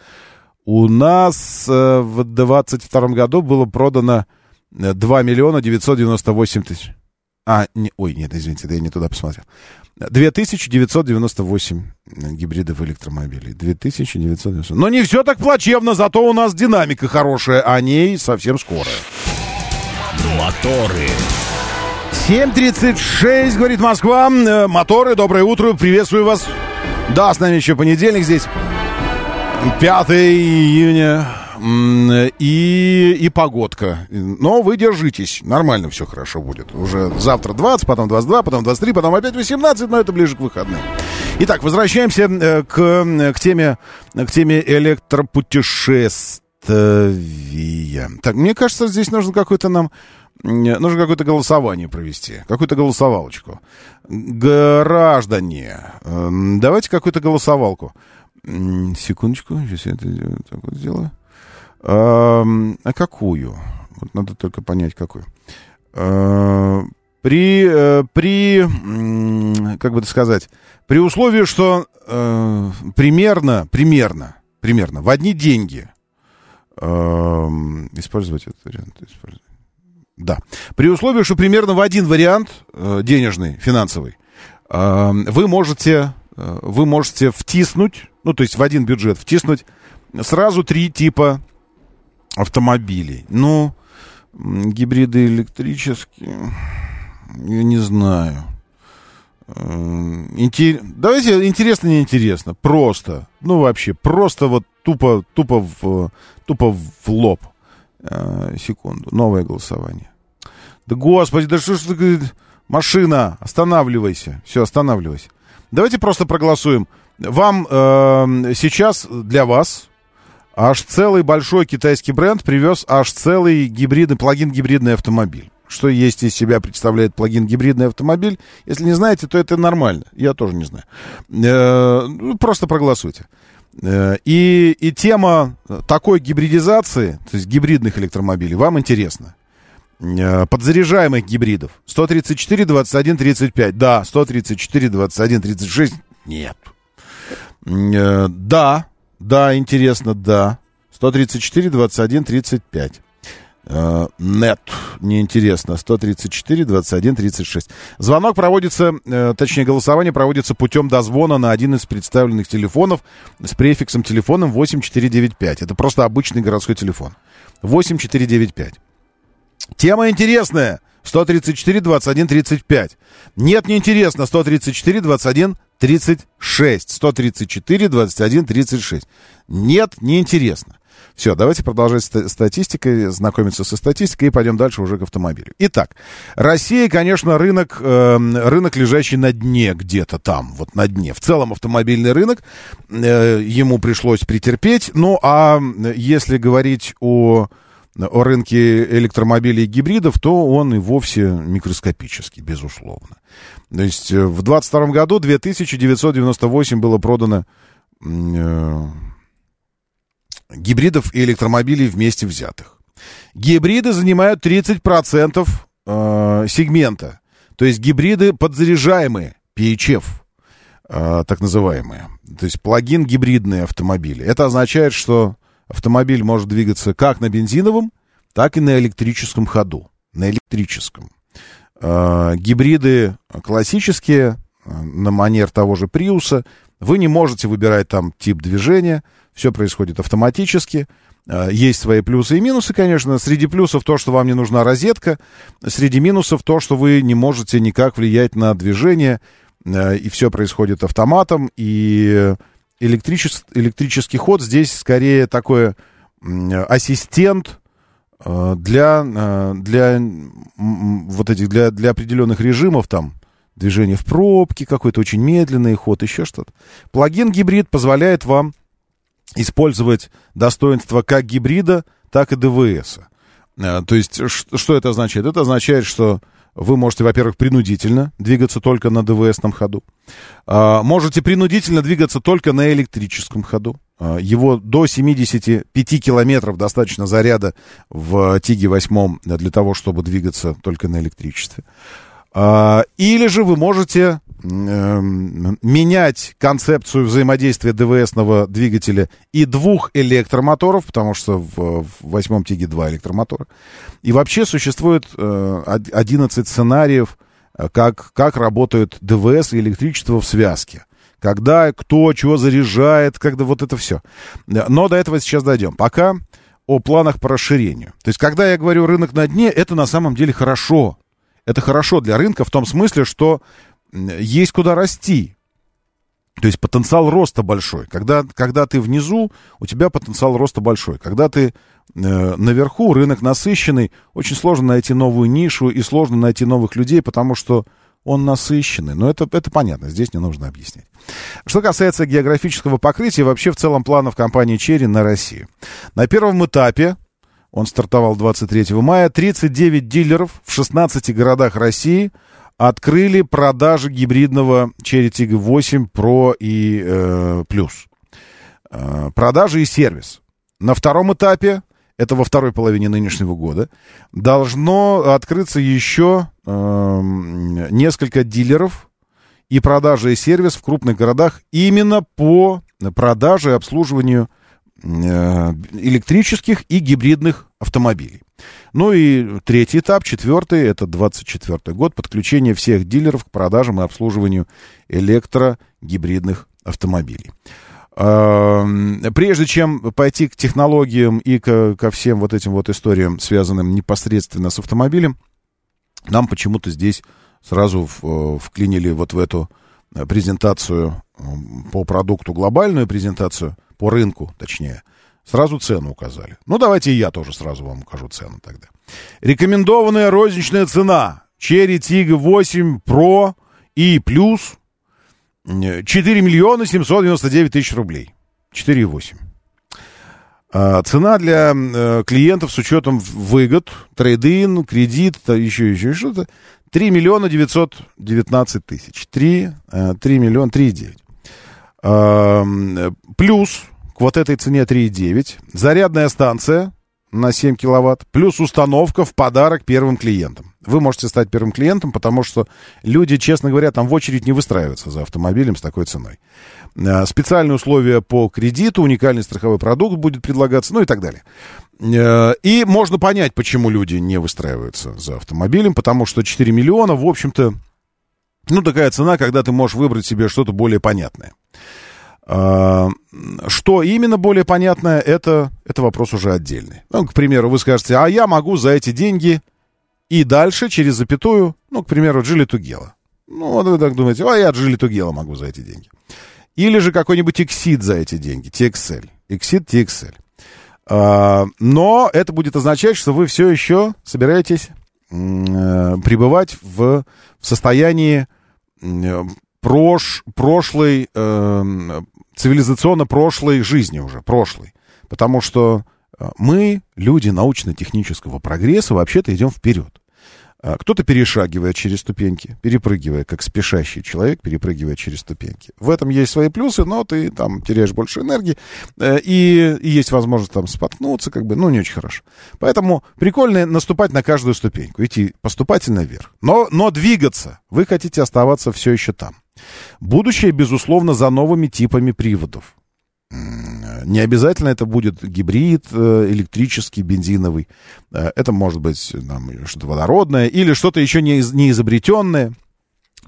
У нас э, в 2022 году было продано 2 миллиона 998 тысяч. А, не, ой, нет, извините, да я не туда посмотрел. 2998 гибридов электромобилей. 2998. Но не все так плачевно, зато у нас динамика хорошая, а ней совсем скоро. Моторы. 7.36, говорит Москва. Э, моторы, доброе утро, приветствую вас. Да, с нами еще понедельник здесь. 5 июня и, и погодка. Но вы держитесь, нормально все хорошо будет. Уже завтра 20, потом 22, потом 23, потом опять 18, но это ближе к выходным. Итак, возвращаемся э, к, к, теме, к теме электропутешествия. Так, мне кажется, здесь нужно какое-то нам нужно какое-то голосование провести, какую-то голосовалочку. Граждане, эм, давайте какую-то голосовалку. Секундочку, сейчас я это так вот сделаю. А, а какую? Вот надо только понять, какую. А, при, э, при, как бы это сказать, при условии, что э, примерно, примерно, примерно в одни деньги э, использовать этот вариант, использовать. Да. При условии, что примерно в один вариант э, денежный, финансовый, э, вы можете, э, вы можете втиснуть, ну, то есть в один бюджет втиснуть сразу три типа автомобилей. Ну, гибриды электрические, я не знаю. Интер... Давайте интересно, неинтересно. Просто. Ну, вообще, просто вот тупо, тупо в, тупо в лоб. А, секунду. Новое голосование. Да господи, да что ж ты... Машина, останавливайся. Все, останавливайся. Давайте просто проголосуем. Вам э, сейчас, для вас, аж целый большой китайский бренд привез аж целый гибридный, плагин-гибридный автомобиль. Что есть из себя представляет плагин-гибридный автомобиль? Если не знаете, то это нормально. Я тоже не знаю. Э, ну, просто проголосуйте. Э, и, и тема такой гибридизации, то есть гибридных электромобилей, вам интересна. Э, подзаряжаемых гибридов. 134, 21, 35. Да, 134, 21, 36. Нет. Да, да, интересно, да. 134, 21, 35. Э, нет, неинтересно. 134, 21, 36. Звонок проводится, э, точнее, голосование проводится путем дозвона на один из представленных телефонов с префиксом телефоном 8495. Это просто обычный городской телефон. 8495. Тема интересная. 134, 21, 35. Нет, неинтересно. 134, 21, 36. 134, 21, 36. Нет, неинтересно. Все, давайте продолжать статистикой, знакомиться со статистикой и пойдем дальше уже к автомобилю. Итак, Россия, конечно, рынок, э, рынок, лежащий на дне где-то там, вот на дне. В целом автомобильный рынок, э, ему пришлось претерпеть. Ну, а если говорить о о рынке электромобилей и гибридов, то он и вовсе микроскопический, безусловно. То есть э, в 22 году 2998 было продано э, гибридов и электромобилей вместе взятых. Гибриды занимают 30% э, сегмента. То есть гибриды подзаряжаемые, PHF, э, так называемые. То есть плагин гибридные автомобили. Это означает, что автомобиль может двигаться как на бензиновом, так и на электрическом ходу. На электрическом. Э, гибриды классические, э, на манер того же Приуса, вы не можете выбирать там тип движения, все происходит автоматически. Э, есть свои плюсы и минусы, конечно. Среди плюсов то, что вам не нужна розетка. Среди минусов то, что вы не можете никак влиять на движение. И все происходит автоматом. И электричес... электрический ход здесь скорее такой ассистент для, для вот этих, для, для определенных режимов там, движение в пробке, какой-то очень медленный ход, еще что-то. Плагин гибрид позволяет вам использовать достоинства как гибрида, так и ДВС. Э, то есть, что это означает? Это означает, что вы можете, во-первых, принудительно двигаться только на ДВСном ходу. А, можете принудительно двигаться только на электрическом ходу. А, его до 75 километров достаточно заряда в Тиге 8 для того, чтобы двигаться только на электричестве. А, или же вы можете менять концепцию взаимодействия ДВСного двигателя и двух электромоторов, потому что в, в восьмом Тиге два электромотора. И вообще существует 11 э, сценариев, э, как, как работают ДВС и электричество в связке. Когда, кто, чего заряжает, когда вот это все. Но до этого сейчас дойдем. Пока о планах по расширению. То есть, когда я говорю рынок на дне, это на самом деле хорошо это хорошо для рынка в том смысле, что есть куда расти. То есть потенциал роста большой. Когда, когда ты внизу, у тебя потенциал роста большой. Когда ты э, наверху, рынок насыщенный, очень сложно найти новую нишу и сложно найти новых людей, потому что он насыщенный. Но это, это понятно, здесь не нужно объяснять. Что касается географического покрытия, вообще в целом планов компании Черри на Россию. На первом этапе он стартовал 23 мая. 39 дилеров в 16 городах России открыли продажи гибридного Cherry Tiggo 8 Pro и э, Plus. Э, продажи и сервис. На втором этапе, это во второй половине нынешнего года, должно открыться еще э, несколько дилеров и продажи и сервис в крупных городах именно по продаже и обслуживанию Э, электрических и гибридных автомобилей. Ну и третий этап, четвертый, это 24 год, подключение всех дилеров к продажам и обслуживанию электрогибридных автомобилей. Прежде чем пойти к технологиям и ко, ко всем вот этим вот историям, связанным непосредственно с автомобилем, нам почему-то здесь сразу в, вклинили вот в эту презентацию по продукту, глобальную презентацию – по рынку, точнее, сразу цену указали. Ну, давайте я тоже сразу вам укажу цену тогда. Рекомендованная розничная цена. Cherry Tiggo 8 Pro и плюс 4 миллиона 799 тысяч рублей. 4,8. А, цена для э, клиентов с учетом выгод, трейдин, кредит, еще, еще что-то, 3 миллиона 919 тысяч. 3, 3 миллиона 3,9. Плюс к вот этой цене 3,9 зарядная станция на 7 киловатт, плюс установка в подарок первым клиентам. Вы можете стать первым клиентом, потому что люди, честно говоря, там в очередь не выстраиваются за автомобилем с такой ценой. Э, специальные условия по кредиту, уникальный страховой продукт будет предлагаться, ну и так далее. Э, и можно понять, почему люди не выстраиваются за автомобилем, потому что 4 миллиона, в общем-то, ну, такая цена, когда ты можешь выбрать себе что-то более понятное. Э, что именно более понятное, это, это вопрос уже отдельный. Ну, к примеру, вы скажете, а я могу за эти деньги и дальше через запятую, ну, к примеру, Джили Тугела. Ну, вот вы так думаете, а я Джили Тугела могу за эти деньги. Или же какой-нибудь Exit за эти деньги, TXL. Exit, TXL. А, но это будет означать, что вы все еще собираетесь э, пребывать в, в состоянии прош, прошлой, э, цивилизационно прошлой жизни уже, прошлой. Потому что э, мы, люди научно-технического прогресса, вообще-то идем вперед. А, кто-то перешагивает через ступеньки, перепрыгивая, как спешащий человек, перепрыгивая через ступеньки. В этом есть свои плюсы, но ты там теряешь больше энергии, э, и, и есть возможность там споткнуться, как бы, ну, не очень хорошо. Поэтому прикольно наступать на каждую ступеньку, идти поступательно вверх. Но, но двигаться, вы хотите оставаться все еще там. Будущее, безусловно, за новыми типами приводов. Не обязательно это будет гибрид э, электрический, бензиновый. Э, это может быть там, что-то водородное или что-то еще не, не изобретенное.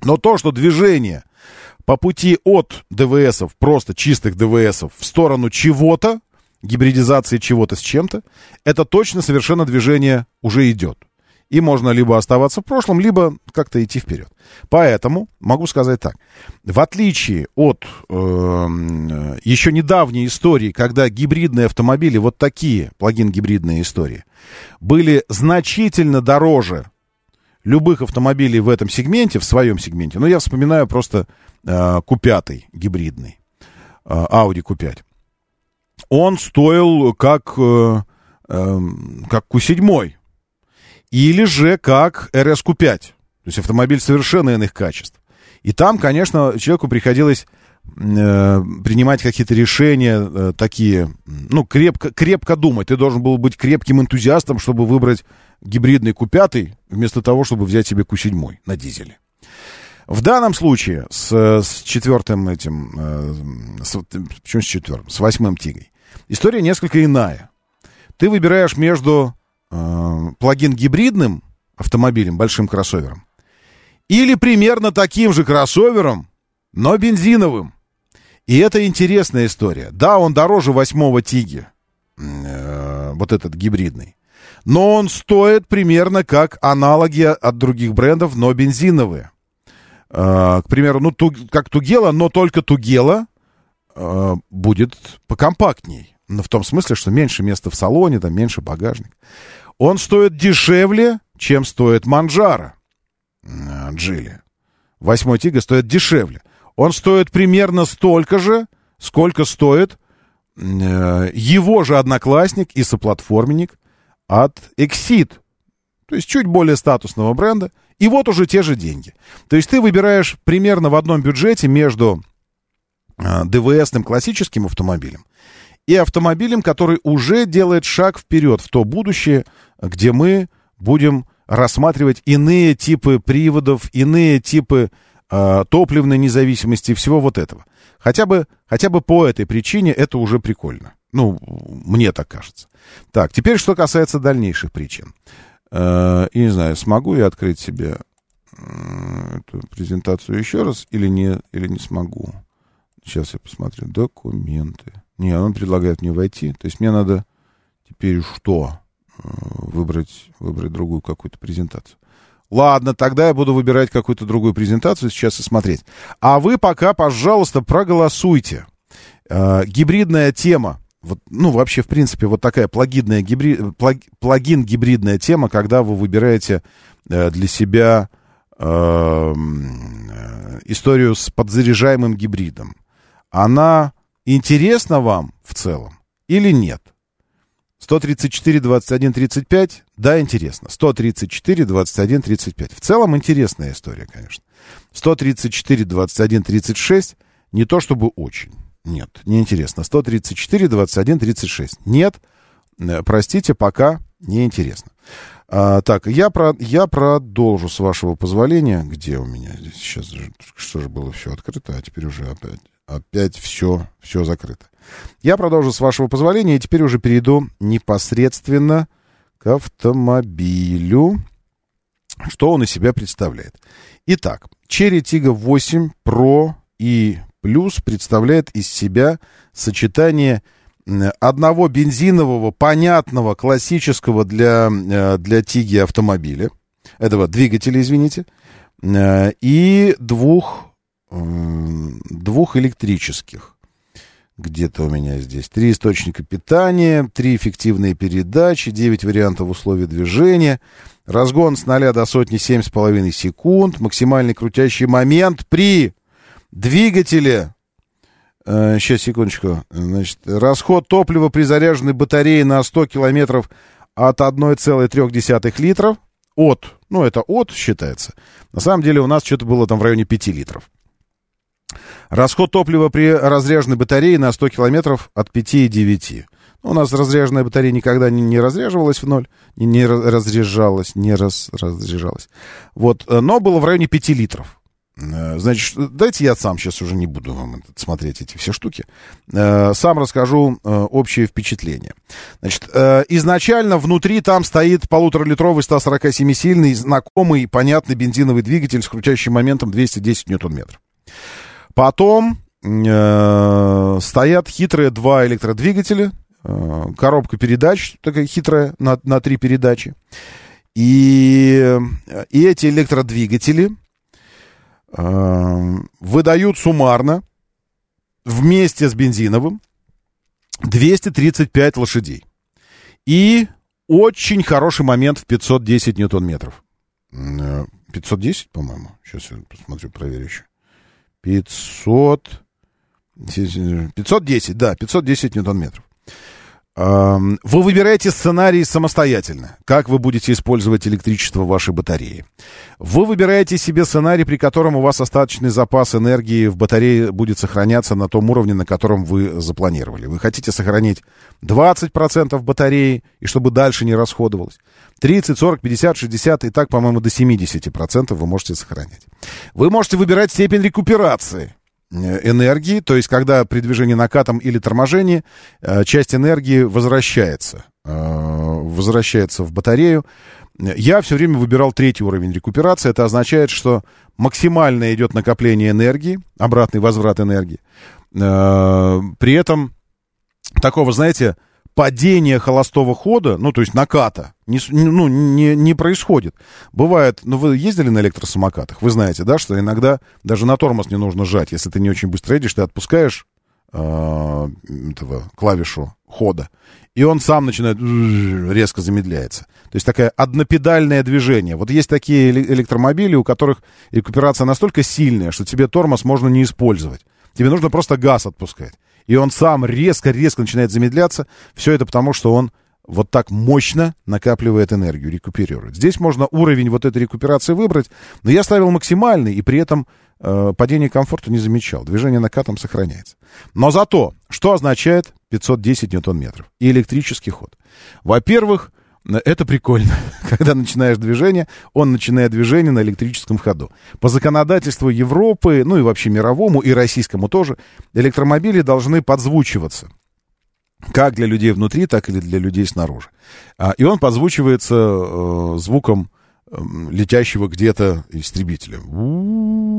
Но то, что движение по пути от ДВСов, просто чистых ДВСов, в сторону чего-то, гибридизации чего-то с чем-то, это точно совершенно движение уже идет и можно либо оставаться в прошлом, либо как-то идти вперед. Поэтому могу сказать так. В отличие от э, еще недавней истории, когда гибридные автомобили, вот такие плагин-гибридные истории, были значительно дороже любых автомобилей в этом сегменте, в своем сегменте, но я вспоминаю просто э, Q5 гибридный, э, Audi Q5. Он стоил как, э, э, как Q7, или же как RSQ5. То есть автомобиль совершенно иных качеств. И там, конечно, человеку приходилось э, принимать какие-то решения э, такие, ну, крепко, крепко думать. Ты должен был быть крепким энтузиастом, чтобы выбрать гибридный Q5, вместо того, чтобы взять себе Q7 на дизеле. В данном случае с, с четвертым этим, э, с, почему с четвертым, с восьмым Тигой, история несколько иная. Ты выбираешь между плагин гибридным автомобилем, большим кроссовером, или примерно таким же кроссовером, но бензиновым. И это интересная история. Да, он дороже восьмого Тиги, э, вот этот гибридный. Но он стоит примерно как аналоги от других брендов, но бензиновые. Э, к примеру, ну, ту, как Тугела, но только Тугела э, будет покомпактней. Но в том смысле, что меньше места в салоне, там меньше багажник. Он стоит дешевле, чем стоит Манджара. Джили. Восьмой Тига стоит дешевле. Он стоит примерно столько же, сколько стоит э, его же одноклассник и соплатформенник от Exit. То есть чуть более статусного бренда. И вот уже те же деньги. То есть ты выбираешь примерно в одном бюджете между э, ДВСным классическим автомобилем и автомобилем, который уже делает шаг вперед в то будущее, где мы будем рассматривать иные типы приводов, иные типы э, топливной независимости, всего вот этого. Хотя бы, хотя бы по этой причине это уже прикольно. Ну, мне так кажется. Так, теперь что касается дальнейших причин. Э, я не знаю, смогу я открыть себе эту презентацию еще раз или не, или не смогу. Сейчас я посмотрю. Документы. Не, он предлагает мне войти. То есть мне надо теперь что? выбрать, выбрать другую какую-то презентацию. Ладно, тогда я буду выбирать какую-то другую презентацию сейчас и смотреть. А вы пока, пожалуйста, проголосуйте. Э, гибридная тема. Вот, ну, вообще, в принципе, вот такая плагидная гибри... плаг... плагин-гибридная тема, когда вы выбираете э, для себя э, историю с подзаряжаемым гибридом. Она интересна вам в целом или нет? 134, 21, 35. Да, интересно. 134, 21, 35. В целом интересная история, конечно. 134, 21, 36. Не то чтобы очень. Нет, не интересно. 134, 21, 36. Нет, э, простите, пока не интересно. А, так, я, про, я продолжу, с вашего позволения. Где у меня здесь сейчас? Что же было все открыто, а теперь уже опять... Опять все, все закрыто. Я продолжу, с вашего позволения, и теперь уже перейду непосредственно к автомобилю. Что он из себя представляет? Итак, Cherry Tiggo 8 Pro и Plus представляет из себя сочетание одного бензинового, понятного, классического для, э, для Тиги автомобиля, этого двигателя, извините, э, и двух, двух электрических. Где-то у меня здесь три источника питания, три эффективные передачи, 9 вариантов условий движения, разгон с 0 до сотни 7,5 секунд, максимальный крутящий момент при двигателе Э, сейчас, секундочку. Значит, расход топлива при заряженной батарее на 100 километров от 1,3 литров. От, ну, это от считается. На самом деле у нас что-то было там в районе 5 литров. Расход топлива при разряженной батарее на 100 километров от 5,9. У нас разряженная батарея никогда не, не разряживалась в ноль, не, не разряжалась, не раз, разряжалась. Вот, э, но было в районе 5 литров. Э, значит, дайте я сам сейчас уже не буду вам смотреть эти все штуки. Э, сам расскажу общее впечатление. Значит, изначально внутри там стоит полуторалитровый 147-сильный, знакомый, понятный бензиновый двигатель с крутящим моментом 210 ньютон-метров. Потом стоят хитрые два электродвигателя, коробка передач такая хитрая на, на три передачи. И, и эти электродвигатели Эм, выдают суммарно вместе с бензиновым 235 лошадей. И очень хороший момент в 510 ньютон-метров. 510, э, по-моему. Сейчас я посмотрю, проверю еще. 500... 510, да, 510 ньютон-метров. Вы выбираете сценарий самостоятельно, как вы будете использовать электричество вашей батарее. Вы выбираете себе сценарий, при котором у вас остаточный запас энергии в батарее будет сохраняться на том уровне, на котором вы запланировали. Вы хотите сохранить 20% батареи, и чтобы дальше не расходовалось. 30, 40, 50, 60 и так, по-моему, до 70% вы можете сохранять. Вы можете выбирать степень рекуперации. Э, энергии, то есть когда при движении накатом или торможении э, часть энергии возвращается, э, возвращается в батарею. Я все время выбирал третий уровень рекуперации. Это означает, что максимально идет накопление энергии, обратный возврат энергии. При этом такого, знаете, падения холостого хода, ну, то есть наката, не, ну, не, не происходит. Бывает, ну, вы ездили на электросамокатах, вы знаете, да, что иногда даже на тормоз не нужно жать. Если ты не очень быстро едешь, ты отпускаешь э, этого клавишу хода, и он сам начинает резко замедляется. То есть такое однопедальное движение. Вот есть такие электромобили, у которых рекуперация настолько сильная, что тебе тормоз можно не использовать. Тебе нужно просто газ отпускать и он сам резко-резко начинает замедляться. Все это потому, что он вот так мощно накапливает энергию, рекуперирует. Здесь можно уровень вот этой рекуперации выбрать, но я ставил максимальный, и при этом э, падение комфорта не замечал. Движение накатом сохраняется. Но зато, что означает 510 ньютон-метров и электрический ход? Во-первых, это прикольно. Когда начинаешь движение, он начинает движение на электрическом ходу. По законодательству Европы, ну и вообще мировому, и российскому тоже, электромобили должны подзвучиваться. Как для людей внутри, так и для людей снаружи. А, и он подзвучивается э, звуком э, летящего где-то истребителя.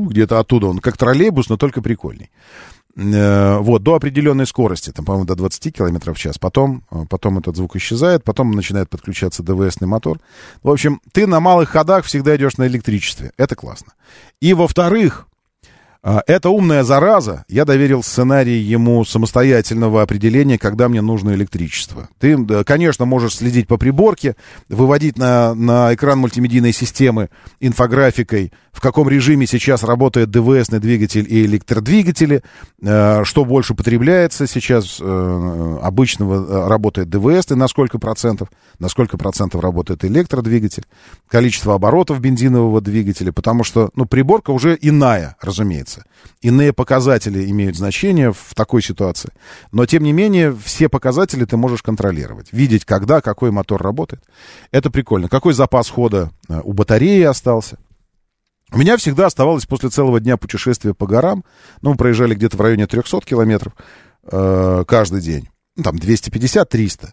Где-то оттуда. Он как троллейбус, но только прикольный. Э, вот, до определенной скорости, там, по-моему, до 20 км в час. Потом, э, потом этот звук исчезает, потом начинает подключаться ДВСный мотор. В общем, ты на малых ходах всегда идешь на электричестве. Это классно. И, во-вторых, а, эта умная зараза, я доверил сценарий ему самостоятельного определения, когда мне нужно электричество. Ты, конечно, можешь следить по приборке, выводить на, на экран мультимедийной системы инфографикой, в каком режиме сейчас работает ДВСный двигатель и электродвигатели, э, что больше потребляется сейчас, э, обычного э, работает ДВС, и на сколько процентов, на сколько процентов работает электродвигатель, количество оборотов бензинового двигателя, потому что, ну, приборка уже иная, разумеется меняется. Иные показатели имеют значение в такой ситуации. Но, тем не менее, все показатели ты можешь контролировать. Видеть, когда, какой мотор работает. Это прикольно. Какой запас хода э, у батареи остался. У меня всегда оставалось после целого дня путешествия по горам, ну, мы проезжали где-то в районе 300 километров э, каждый день, ну, там 250-300.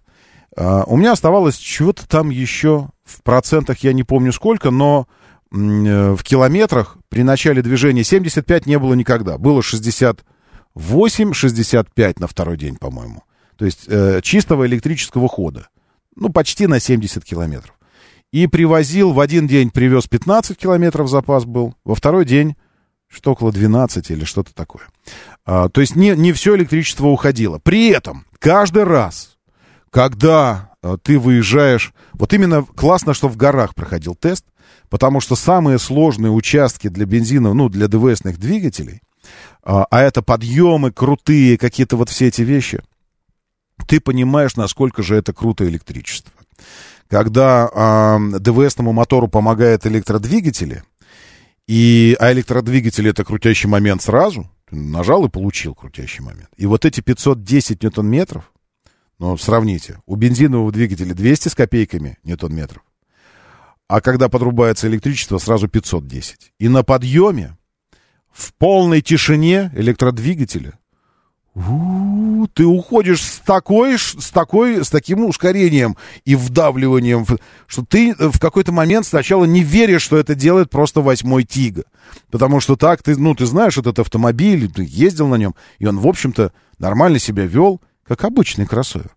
Э, у меня оставалось чего-то там еще, в процентах я не помню сколько, но в километрах при начале движения 75 не было никогда. Было 68-65 на второй день, по-моему. То есть э, чистого электрического хода. Ну, почти на 70 километров и привозил, в один день привез 15 километров запас был, во второй день что около 12 или что-то такое. А, то есть не, не все электричество уходило. При этом каждый раз, когда ты выезжаешь, вот именно классно, что в горах проходил тест, потому что самые сложные участки для бензина, ну, для ДВСных двигателей, а, а это подъемы крутые, какие-то вот все эти вещи, ты понимаешь, насколько же это круто электричество когда э, ДВСному мотору помогает электродвигатели, и, а электродвигатель это крутящий момент сразу, нажал и получил крутящий момент. И вот эти 510 ньютон-метров, ну, сравните, у бензинового двигателя 200 с копейками ньютон-метров, а когда подрубается электричество, сразу 510. И на подъеме, в полной тишине электродвигателя, ты уходишь с такой, с такой, с таким ускорением и вдавливанием, что ты в какой-то момент сначала не веришь, что это делает просто восьмой Тига. Потому что так ты, ну, ты знаешь этот автомобиль, ты ездил на нем, и он, в общем-то, нормально себя вел, как обычный кроссовер.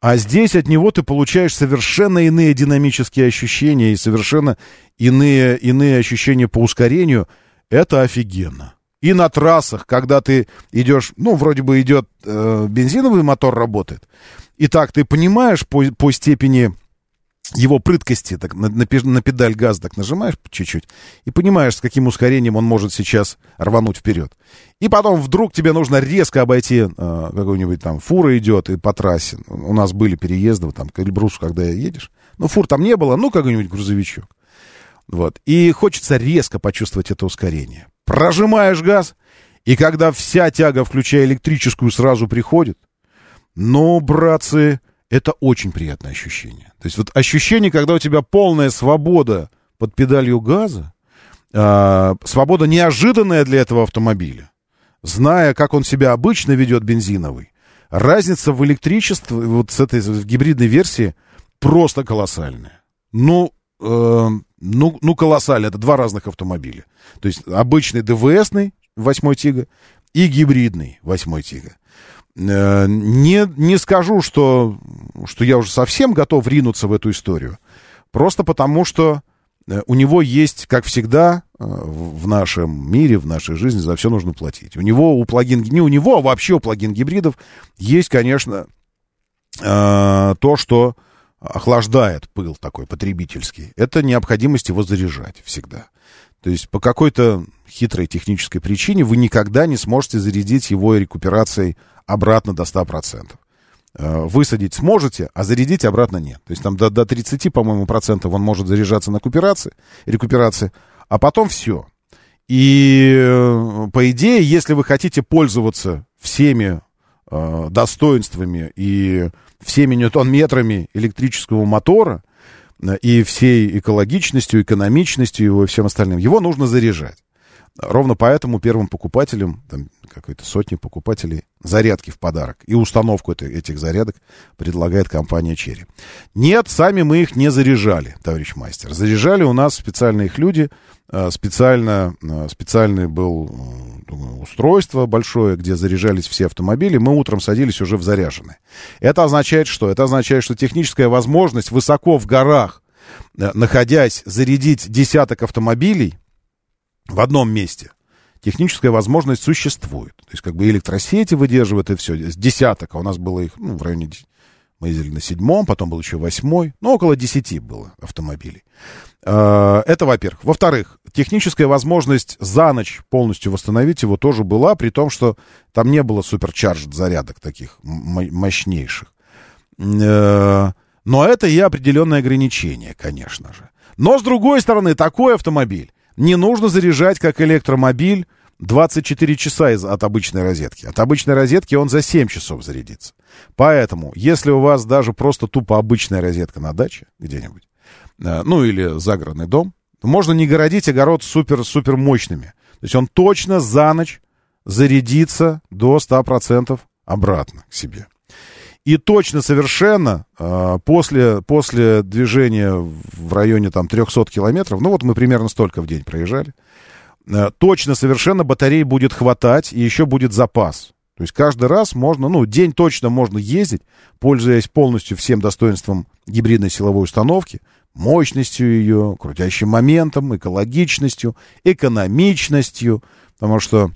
А здесь от него ты получаешь совершенно иные динамические ощущения и совершенно иные, иные ощущения по ускорению. Это офигенно. И на трассах, когда ты идешь, ну, вроде бы идет э, бензиновый мотор работает. И так ты понимаешь по, по степени его прыткости, так на, на, на педаль газа так нажимаешь чуть-чуть, и понимаешь, с каким ускорением он может сейчас рвануть вперед. И потом вдруг тебе нужно резко обойти, э, какой-нибудь там фура идет и по трассе. У нас были переезды, там, к Эльбрусу, когда едешь. Ну, фур там не было, ну, какой-нибудь грузовичок. Вот. И хочется резко почувствовать это ускорение прожимаешь газ, и когда вся тяга, включая электрическую, сразу приходит, ну, братцы, это очень приятное ощущение. То есть вот ощущение, когда у тебя полная свобода под педалью газа, э, свобода неожиданная для этого автомобиля, зная, как он себя обычно ведет бензиновый, разница в электричестве, вот с этой в гибридной версии, просто колоссальная. Ну, э, ну, ну, колоссально. Это два разных автомобиля. То есть обычный ДВСный 8 Тига и гибридный 8 Тига. Э, не, не скажу, что, что я уже совсем готов ринуться в эту историю. Просто потому, что э, у него есть, как всегда, э, в нашем мире, в нашей жизни за все нужно платить. У него, у плагин, не у него, а вообще у плагин гибридов есть, конечно, то, что охлаждает пыл такой потребительский, это необходимость его заряжать всегда. То есть по какой-то хитрой технической причине вы никогда не сможете зарядить его рекуперацией обратно до 100%. Э, высадить сможете, а зарядить обратно нет. То есть там до, до 30, по-моему, процентов он может заряжаться на рекуперации, рекуперации, а потом все. И э, по идее, если вы хотите пользоваться всеми э, достоинствами и всеми ньютон-метрами электрического мотора и всей экологичностью, экономичностью и всем остальным, его нужно заряжать. Ровно поэтому первым покупателям, там какой-то сотни покупателей, зарядки в подарок. И установку это, этих зарядок предлагает компания Черри. Нет, сами мы их не заряжали, товарищ мастер. Заряжали у нас специальные их люди, э, специально, э, специальный был думаю, устройство большое, где заряжались все автомобили. Мы утром садились уже в заряженные. Это означает что? Это означает, что техническая возможность высоко в горах, э, находясь, зарядить десяток автомобилей, в одном месте. Техническая возможность существует. То есть, как бы электросети выдерживают и все. С десяток, а у нас было их, ну, в районе... Мы ездили на седьмом, потом был еще восьмой. Ну, около десяти было автомобилей. А, это, во-первых. Во-вторых, техническая возможность за ночь полностью восстановить его тоже была, при том, что там не было суперчарж зарядок таких мощнейших. Э, но это и определенное ограничение, конечно же. Но, с другой стороны, такой автомобиль не нужно заряжать, как электромобиль, 24 часа из, от обычной розетки. От обычной розетки он за 7 часов зарядится. Поэтому, если у вас даже просто тупо обычная розетка на даче где-нибудь, э, ну или загородный дом, можно не городить огород супер-супер мощными. То есть он точно за ночь зарядится до 100% обратно к себе. И точно совершенно э, после, после движения в районе там 300 километров, ну вот мы примерно столько в день проезжали, э, точно совершенно батареи будет хватать и еще будет запас. То есть каждый раз можно, ну, день точно можно ездить, пользуясь полностью всем достоинством гибридной силовой установки, мощностью ее, крутящим моментом, экологичностью, экономичностью, потому что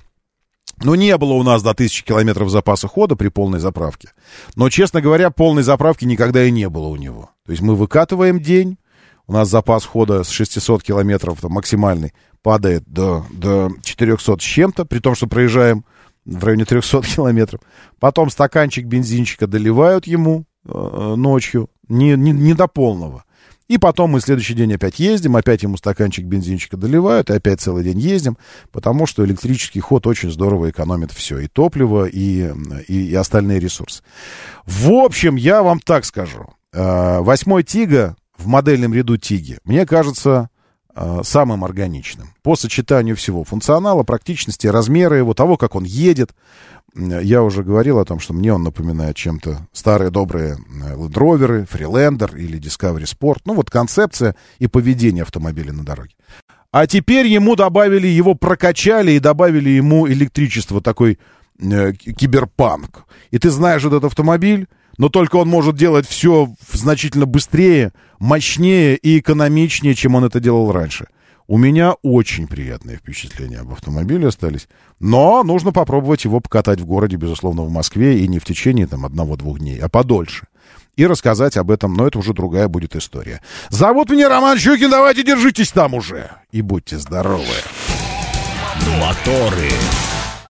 ну, не было у нас до 1000 километров запаса хода при полной заправке. Но, честно говоря, полной заправки никогда и не было у него. То есть мы выкатываем день, у нас запас хода с 600 километров там, максимальный падает до, до 400 с чем-то, при том, что проезжаем в районе 300 километров. Потом стаканчик бензинчика доливают ему э, ночью, не, не, не до полного. И потом мы следующий день опять ездим, опять ему стаканчик бензинчика доливают, и опять целый день ездим, потому что электрический ход очень здорово экономит все, и топливо, и, и, и остальные ресурсы. В общем, я вам так скажу. Э, восьмой Тига в модельном ряду Тиги, мне кажется, самым органичным. По сочетанию всего функционала, практичности, размера его, того, как он едет, я уже говорил о том, что мне он напоминает чем-то старые добрые э, Rover, Freelander или Discovery Sport. Ну вот концепция и поведение автомобиля на дороге. А теперь ему добавили, его прокачали и добавили ему электричество, такой э, киберпанк. И ты знаешь этот автомобиль, но только он может делать все значительно быстрее, мощнее и экономичнее, чем он это делал раньше. У меня очень приятные впечатления об автомобиле остались. Но нужно попробовать его покатать в городе, безусловно, в Москве, и не в течение там одного-двух дней, а подольше. И рассказать об этом, но это уже другая будет история. Зовут меня Роман Щукин, давайте держитесь там уже. И будьте здоровы. Моторы.